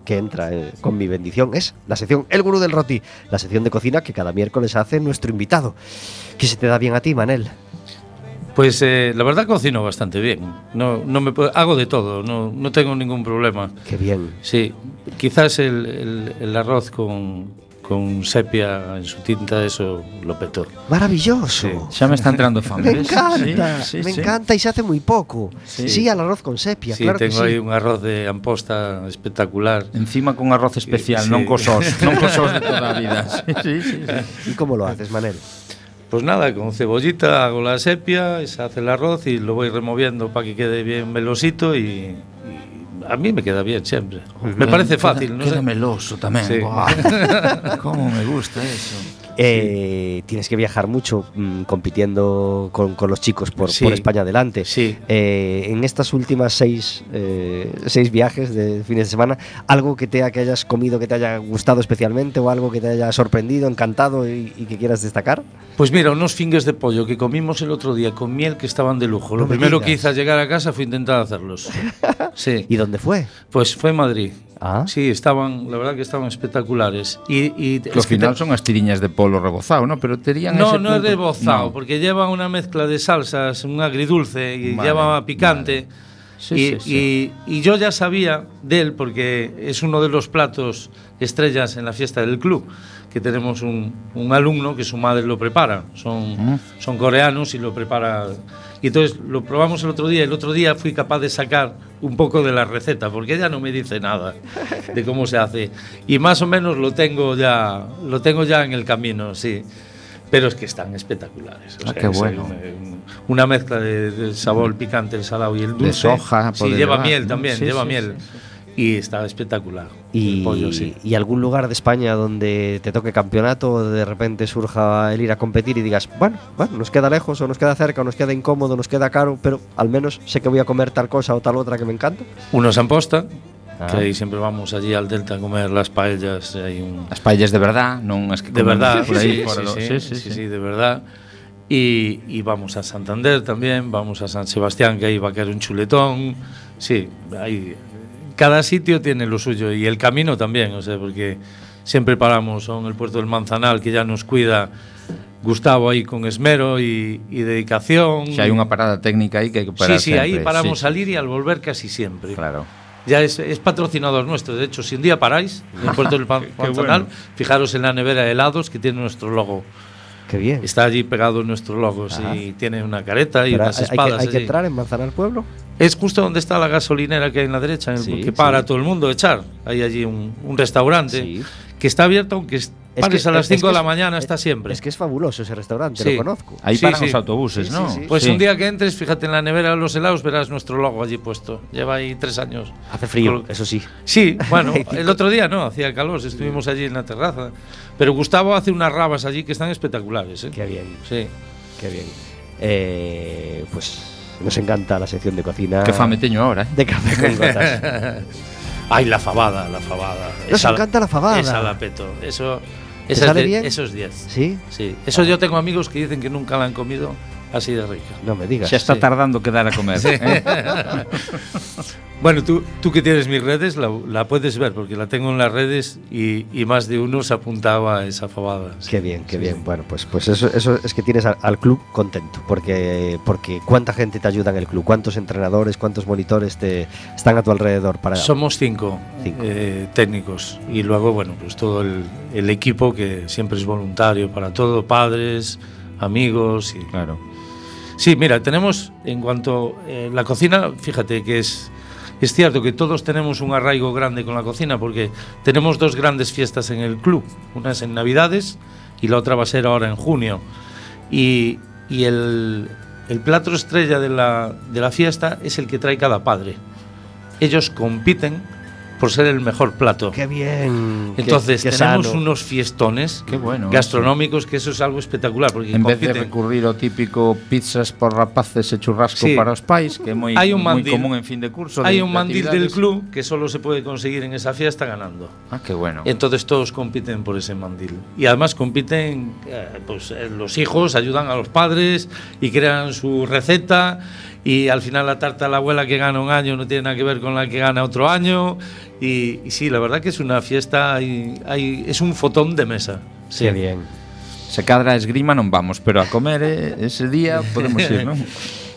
que entra eh, con mi bendición es la sección El Gurú del Roti, la sección de cocina que cada miércoles hace nuestro invitado. ¿Qué se te da bien a ti, Manel? Pues eh, la verdad cocino bastante bien. No, no me hago de todo, no, no tengo ningún problema. Qué bien. Sí, quizás el, el, el arroz con, con sepia en su tinta, eso lo petó. Maravilloso. Sí, xa me está entrando fame. me encanta, sí, sí, me sí. encanta y se hace muy poco. Sí. sí, al arroz con sepia, sí, claro tengo que sí. aí un arroz de amposta espectacular. Encima con arroz especial, sí. non cosos, non cosos de toda a vida. Sí, [LAUGHS] sí, sí. sí. ¿Y como lo haces, Manel? Pues nada, con cebollita hago la sepia, se hace el arroz y lo voy removiendo para que quede bien melosito y, a mí me queda bien siempre. Me parece fácil, queda, no queda sé. meloso tamén. Sí. Cómo me gusta eso. Eh, Tienes que viajar mucho mm, compitiendo con, con los chicos por, Sí. por España adelante. Sí. Eh, en estas últimas seis, eh, seis viajes de fines de semana, ¿algo que, te, que hayas comido que te haya gustado especialmente o algo que te haya sorprendido, encantado y, y que quieras destacar? Pues mira, unos fingues de pollo que comimos el otro día con miel que estaban de lujo. Lo No primero que hice al llegar a casa fue intentar hacerlos. [LAUGHS] Sí. ¿Y dónde fue? Pues fue en Madrid. Ah. Sí, estaban, la verdad que estaban espectaculares. Y, y que al final son as tiriñas de polo rebozado, ¿no? Pero terían No, ese no punto. é rebozado, no. porque lleva unha mezcla de salsas, un agridulce y vale, lleva picante. Vale. Sí, y, sí, sí. Y, y yo ya sabía de él porque es uno de los platos estrellas en la fiesta del club. Que tenemos un, un alumno que su madre lo prepara. Son, Mm. son coreanos y lo prepara. Y entonces lo probamos el otro día. El otro día fui capaz de sacar un poco de la receta, porque ella no me dice nada de cómo se hace. Y más o menos lo tengo ya, lo tengo ya en el camino, sí. Pero es que están espectaculares. o Ah, sea, qué bueno. Una, una mezcla de, del sabor picante, el salado y el dulce. soja, Sí, lleva llevar, miel también, Sí, lleva sí, miel. sí, Y está espectacular. Y, el pollo, sí. y algún lugar de España donde te toque campeonato, o de repente surja el ir a competir y digas, bueno, bueno, nos queda lejos o nos queda cerca o nos queda incómodo, nos queda caro, pero al menos sé que voy a comer tal cosa o tal otra que me encanta. Uno es Amposta, Ah. que ahí siempre vamos allí al Delta a comer las paellas. Hay un, As paellas de verdad, non as que de verdad, por aí sí, sí, sí, sí, sí, de verdad. Y, y vamos a Santander también, vamos a San Sebastián, que ahí va a caer un chuletón. Sí, hay, cada sitio tiene lo suyo y el camino también, o sea, porque siempre paramos en el puerto del Manzanal, que ya nos cuida Gustavo ahí con esmero y, y dedicación. Xa hai unha parada técnica aí que hai que parar Sí, sí, ahí paramos sí. al ir y al volver casi siempre. Claro. Ya es, es patrocinador nuestro. De hecho, si un día paráis en el puerto del [LAUGHS] Manzanal, fijaros en la nevera de helados que tiene nuestro logo. Qué bien. Está allí pegado nuestro logo, sí, tiene una careta y Pero unas hay, hay que, espadas. hay que allí. entrar en Manzanar Pueblo. Es justo donde está la gasolinera que hay en la derecha, en el Sí, que para sí. todo el mundo echar. Hay allí un, un restaurante Sí. que está abierto, aunque es- pares que- a las es que 5 de la mañana, es- está siempre. Es que es fabuloso ese restaurante, Sí. lo conozco. Aí Sí, paran sí. os autobuses, Sí, ¿no? sí, sí. Pues Sí. un día que entres, fíjate en la nevera de los helados, verás nuestro logo allí puesto. Lleva ahí tres años. Hace frío, Col- eso sí. Sí, bueno, [LAUGHS] el otro día no, hacía calor, estuvimos allí en la terraza. Pero Gustavo hace unas rabas allí que están espectaculares. ¿eh? Qué bien, Sí. qué bien. Eh, pues nos encanta la sección de cocina. Que fame teño ahora, eh? de café con [LAUGHS] gotas. Ay, la fabada, la fabada. Nos encanta la fabada. Esa la peto. Eso, ¿Te esa es sale de- bien? Eso es 10. ¿Sí? Sí. Eso yo tengo amigos que dicen que nunca la han comido así de rica. No me digas. Xa está Sí. tardando que dar a comer. Sí. eh? [LAUGHS] Bueno, tú, tú que tienes mis redes, la, la puedes ver, porque la tengo en las redes y, y más de uno se apuntaba a esa fabada. Qué bien, qué bien. Bueno, pues, pues eso, eso es que tienes al, al club contento, porque, porque cuánta gente te ayuda en el club, cuántos entrenadores, cuántos monitores te están a tu alrededor para. Somos cinco, Cinco. eh, técnicos y luego, bueno, pues todo el, el equipo que siempre es voluntario para todo, padres, amigos y Claro. Sí, mira, tenemos en cuanto eh, la cocina, fíjate que es es cierto que todos tenemos un arraigo grande con la cocina porque tenemos dos grandes fiestas en el club, una es en Navidades y la otra va a ser ahora en junio. Y, y el, el plato estrella de la, de la fiesta es el que trae cada padre. Ellos compiten por ser el mejor plato. Qué bien. qué- Entonces qué tenemos sano. unos fiestones Qué bueno, gastronómicos que eso es algo espectacular porque En vez de recurrir ao típico pizzas por rapaces e churrasco Sí. para os pais, que é moi, Hay un mandil. común en fin de curso. Hay de- un de mandil del club que solo se puede conseguir en esa fiesta ganando. Ah, qué bueno. Entonces todos compiten por ese mandil. Y además compiten, eh, pues eh, los hijos ayudan a los padres y crean su receta y al final la tarta de la abuela que gana un año no tiene nada que ver con la que gana otro año. Y, y sí, la verdad que es una fiesta, y, hay- es un fotón de mesa. Sí. Qué bien. Se cadra a esgrima non vamos, pero a comer eh, ese día podemos ir, non? [LAUGHS]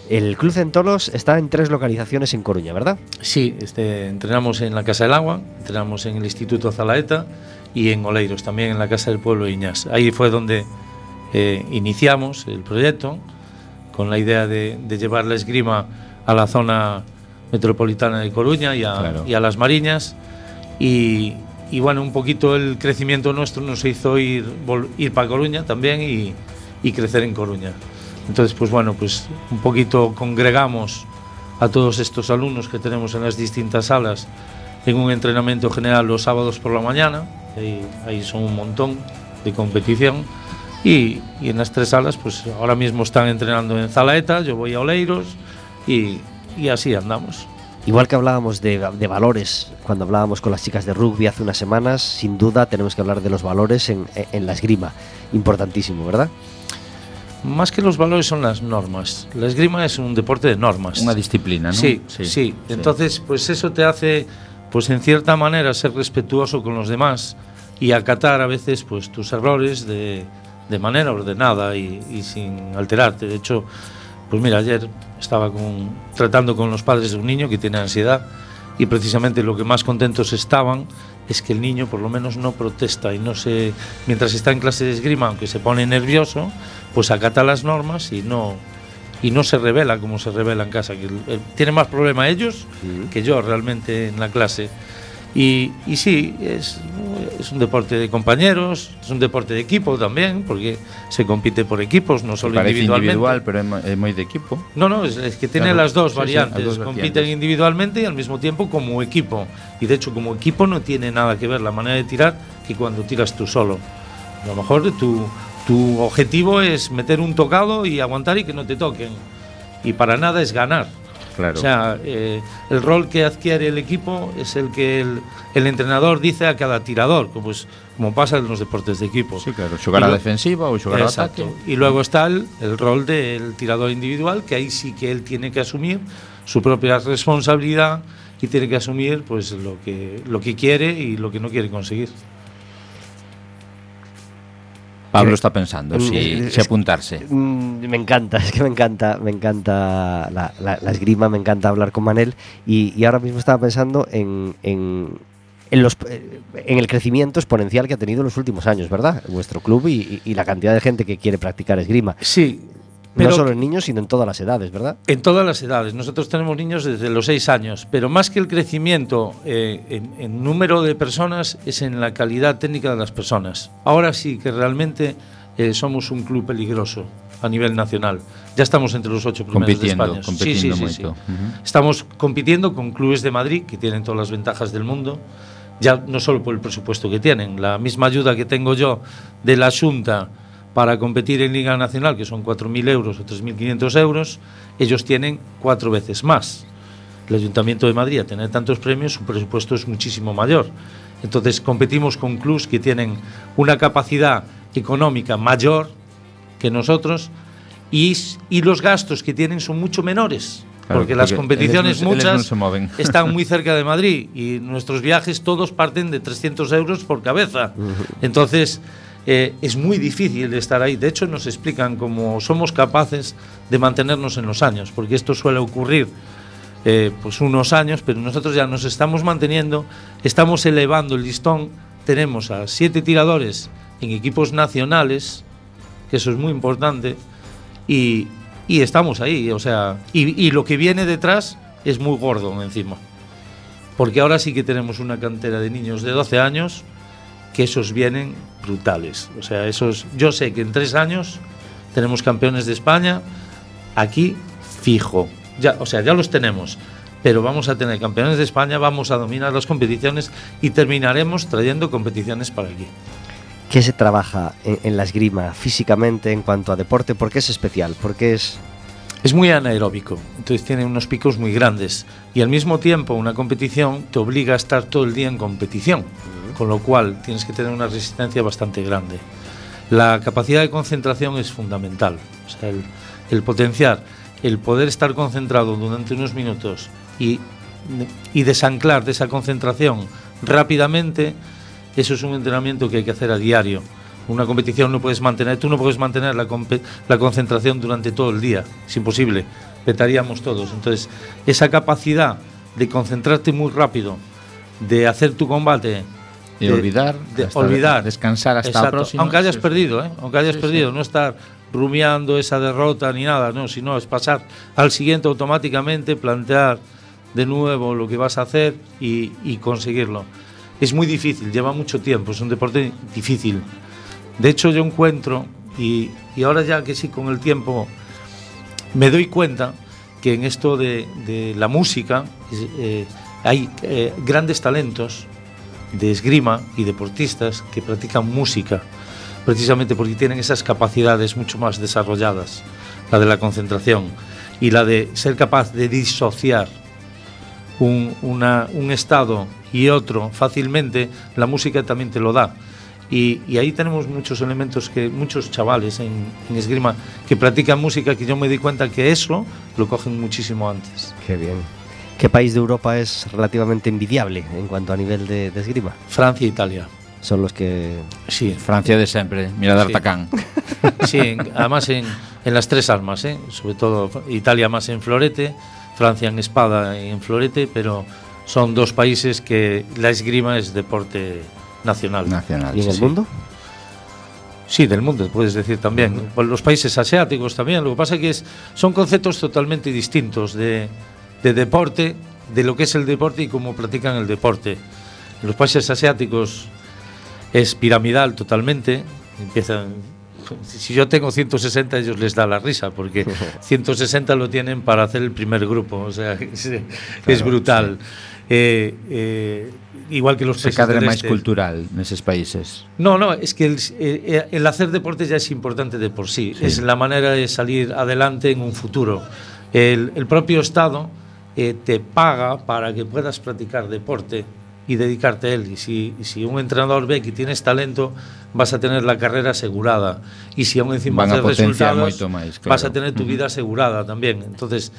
El Club Centolos está en tres localizaciones en Coruña, ¿verdad? Sí, este, entrenamos en la Casa del Agua, entrenamos en el Instituto Zalaeta y en Oleiros, también en la Casa del Pueblo de Iñas. Ahí fue donde eh, iniciamos el proyecto con la idea de, de llevar la esgrima a la zona metropolitana de Coruña y a, Claro. y a las Mariñas. Y, y bueno, un poquito el crecimiento nuestro nos hizo ir, ir para Coruña también y, y crecer en Coruña. Entonces, pues bueno, pues un poquito congregamos a todos estos alumnos que tenemos en las distintas salas en un entrenamiento general los sábados por la mañana, ahí, ahí son un montón de competición, y, y en las tres salas, pues ahora mismo están entrenando en Zalaeta, yo voy a Oleiros, y, y así andamos. Igual que hablábamos de, de valores cuando hablábamos con las chicas de rugby hace unas semanas, sin duda tenemos que hablar de los valores en, en la esgrima. Importantísimo, ¿verdad? Más que los valores son las normas. La esgrima es un deporte de normas. Unha disciplina, non? Sí, sí, Entonces, pues eso te hace, pues en cierta manera, ser respetuoso con los demás y acatar a veces, pues tus errores de, de manera ordenada y, y sin alterarte. De hecho, pues mira, ayer estaba con, tratando con los padres de un niño que tiene ansiedad y precisamente lo que más contentos estaban es que el niño por lo menos no protesta y no se mientras está en clase de esgrima aunque se pone nervioso pues acata las normas y no y no se revela como se revela en casa que el- tiene más problema ellos que yo realmente en la clase y, y sí es, es un deporte de compañeros es un deporte de equipo también porque se compite por equipos no solo Parece individualmente individual, pero é moi de equipo. no, no, es, es que tiene Claro, las dos sí, sí, variantes. las dos Compiten vertientes. individualmente y al mismo tiempo como equipo. Y de hecho, como equipo no tiene nada que ver la manera de tirar que cuando tiras tú solo. A lo mejor tu, tu objetivo es meter un tocado y aguantar y que no te toquen. Y para nada es ganar. Claro. O sea, eh, el rol que adquiere el equipo es el que el, el entrenador dice a cada tirador, como, pues, como pasa en los deportes de equipo. Sí, claro, xogar Y a lo- defensiva xogar ao Exacto. ataque. Y luego está el, el rol del tirador individual, que ahí sí que él tiene que asumir su propia responsabilidad y tiene que asumir pues lo que, lo que quiere y lo que no quiere conseguir. Pablo está pensando Mm, si, si apuntarse. Mm, me encanta, es que me encanta, me encanta la, la- la esgrima, me encanta hablar con Manel y, y ahora mismo estaba pensando en, en, en los, eh, en el crecimiento exponencial que ha tenido en los últimos años, ¿verdad? Vuestro club y, y- y la cantidad de gente que quiere practicar esgrima. Sí, no pero solo en niños, sino en todas las edades, ¿verdad? en todas las edades. Nosotros tenemos niños desde los seis años, pero más que el crecimiento eh, en, en número de personas es en la calidad técnica de las personas. Ahora sí que realmente eh, somos un club peligroso a nivel nacional. Ya estamos entre los ocho primeros Compitiendo, de España. compitiendo moito. Ujú. Estamos compitiendo con clubes de Madrid que tienen todas las ventajas del mundo, ya no solo por el presupuesto que tienen, la misma ayuda que tengo yo de la Junta para competir en Liga Nacional, que son 4.000 euros o 3.500 euros, ellos tienen cuatro veces más. el Ayuntamiento de Madrid a tener tantos premios, su presupuesto es muchísimo mayor. Entonces competimos con clubs que tienen una capacidad económica mayor que nosotros y, y los gastos que tienen son mucho menores. Claro, porque las porque competiciones ellos no- no muchas mueven. [LAUGHS] están muy [LAUGHS] cerca de Madrid y nuestros viajes todos parten de 300 euros por cabeza. Entonces eh, es muy difícil estar ahí. De hecho nos explican cómo somos capaces de mantenernos en los años, porque esto suele ocurrir eh, pues unos años, pero nosotros ya nos estamos manteniendo, estamos elevando el listón. Tenemos a siete tiradores en equipos nacionales, que eso es muy importante, y, y estamos ahí, o sea, y, lo que viene detrás es muy gordo encima. Porque ahora sí que tenemos una cantera de niños de 12 años que esos vienen brutales. O sea, esos, yo sé que en tres años tenemos campeones de España aquí fijo. Ya, o sea, ya los tenemos. Pero vamos a tener campeones de España, vamos a dominar las competiciones y terminaremos trayendo competiciones para aquí. ¿Qué se trabaja en, en la esgrima físicamente en cuanto a deporte? ¿Por qué es especial? Porque es Es muy anaeróbico, entonces tiene unos picos muy grandes y al mismo tiempo una competición te obliga a estar todo el día en competición, con lo cual tienes que tener una resistencia bastante grande. La capacidad de concentración es fundamental, o sea, el, el potenciar, el poder estar concentrado durante unos minutos y, y desanclar de esa concentración rápidamente, eso es un entrenamiento que hay que hacer a diario. Una competición no puedes mantener, tú no puedes mantener la, la concentración durante todo el día, es imposible, petaríamos todos. Entonces, esa capacidad de concentrarte muy rápido, de hacer tu combate, de- olvidar, de hasta olvidar, descansar hasta la Exacto, próxima. Aunque hayas Sí, perdido, ¿eh? aunque hayas perdido, no estar rumiando esa derrota ni nada, no, sino es pasar al siguiente automáticamente, plantear de nuevo lo que vas a hacer y, y conseguirlo. Es muy difícil, lleva mucho tiempo, es un deporte difícil. De hecho, yo encuentro, y, y ahora ya que sí con el tiempo me doy cuenta que en esto de, de la música eh, hay eh, grandes talentos de esgrima y deportistas que practican música, precisamente porque tienen esas capacidades mucho más desarrolladas, la de la concentración y la de ser capaz de disociar un, un estado y otro fácilmente, la música también te lo da. Y, ahí tenemos muchos elementos que muchos chavales en esgrima que practican música que yo me di cuenta que eso lo cogen muchísimo antes. Qué bien. ¿Qué país de Europa es relativamente envidiable en cuanto a nivel de, de esgrima? Francia e Italia. Son los que... Sí, Francia de siempre, mira Sí. D'Artagnan. sí en- además en, en las tres armas, ¿eh? sobre todo Italia más en florete, Francia en espada y en florete, pero son dos países que la esgrima es deporte nacional. Nacional. ¿Y en sí, el mundo? Sí, del mundo, puedes decir también. Pues Los países asiáticos también. Lo que pasa es que es- son conceptos totalmente distintos de, de deporte, de lo que es el deporte y cómo practican el deporte. En los países asiáticos es piramidal totalmente. Empiezan. Si yo tengo 160, a ellos les da la risa, porque [LAUGHS] 160 lo tienen para hacer el primer grupo. O sea, [LAUGHS] es, es brutal. Eh, eh, igual que los Se cadre máis este. cultural neses países. No, no, es que el, eh, el hacer deporte ya es importante de por sí. Es la manera de salir adelante en un futuro. El, el propio Estado eh, te paga para que puedas practicar deporte y dedicarte a él. Y si, si un entrenador ve que tienes talento, vas a tener la carrera asegurada. Y si aún encima haces resultados, vas a tener tu vida asegurada también. Entonces,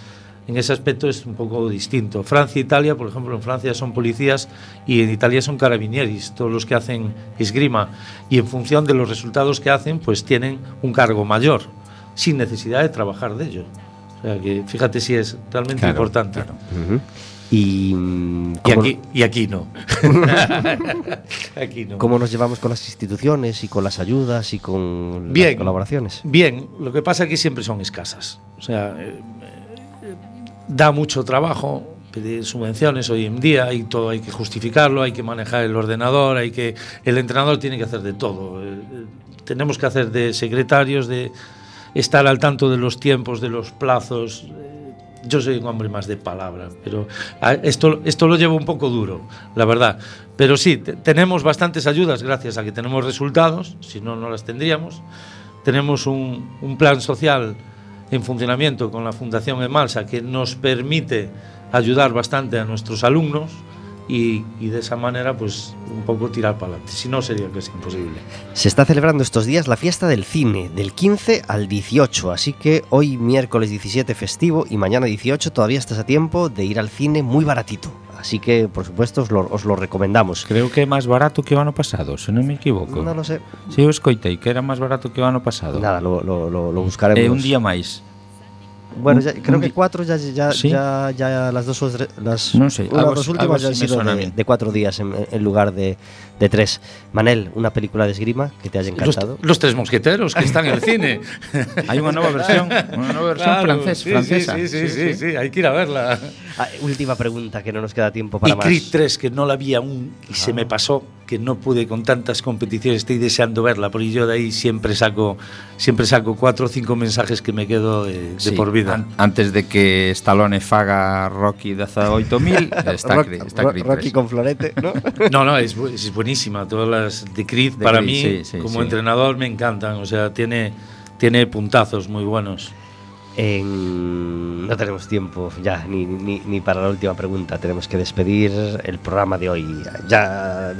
en ese aspecto es un poco distinto. Francia e Italia, por ejemplo, en Francia son policías y en Italia son carabinieris, todos los que hacen esgrima. Y en función de los resultados que hacen, pues tienen un cargo mayor, sin necesidad de trabajar de ello. O sea que fíjate si es realmente Claro, importante. claro. Y, mm, Y ¿cómo, aquí, y aquí no. [LAUGHS] aquí no. cómo nos llevamos con las instituciones y con las ayudas y con las colaboraciones? Bien, lo que pasa es que siempre son escasas. O sea, eh, eh, da mucho trabajo pedir subvenciones hoy en día y todo hay que justificarlo, hay que manejar el ordenador, hay que el entrenador tiene que hacer de todo. Eh, eh, tenemos que hacer de secretarios, de estar al tanto de los tiempos, de los plazos. Yo soy un hombre más de palabra, pero ah, esto, esto lo llevo un poco duro, la verdad. Pero sí, te- tenemos bastantes ayudas gracias a que tenemos resultados, si no, no las tendríamos. Tenemos un, un plan social en funcionamiento con la Fundación Emalsa que nos permite ayudar bastante a nuestros alumnos y, y de esa manera pues un poco tirar para adelante. Si no sería que es imposible. Se está celebrando estos días la fiesta del cine, del 15 al 18, así que hoy miércoles 17 festivo y mañana 18 todavía estás a tiempo de ir al cine muy baratito. Así que, por supuesto, os lo, os lo recomendamos. Creo que é máis barato que o ano pasado, se non me equivoco. No lo sé. Si eu escoitei que era máis barato que o ano pasado. Nada, lo, lo, lo, lo buscaremos. É un día máis. Bueno, ya- creo que cuatro ya, ya, ¿Sí? ya, ya las dos o tres- las, No sé, una, algo dos últimas ya han sido de, de cuatro días en, en lugar de, de tres. Manel, una película de esgrima que te haya Los, encantado. los tres mosqueteros que están en el cine. [LAUGHS] Hai unha nova versión, unha nova versión Claro, francés, sí, francesa. Sí, sí, sí, sí, sí, hay que ir a verla. Ah, última pregunta que no nos queda tiempo para y más. Creed 3, que no la vi aún y se me pasó, que no pude con tantas competiciones, estoy deseando verla, porque yo de ahí siempre saco, siempre saco cuatro o cinco mensajes que me quedo de, de Sí, por vida. an- antes de que Stallone faga Rocky 18000, [LAUGHS] está, Rock- Creed- está Ro- Creed Rocky 3. con florete, ¿no? [LAUGHS] No, no, es, es buenísima. Todas las de Creed, De para Creed, mí, sí, sí, como sí. entrenador, me encantan. O sea, tiene, tiene puntazos muy buenos. En- No tenemos tiempo ya ni, ni, ni para la última pregunta. Tenemos que despedir el programa de hoy. Ya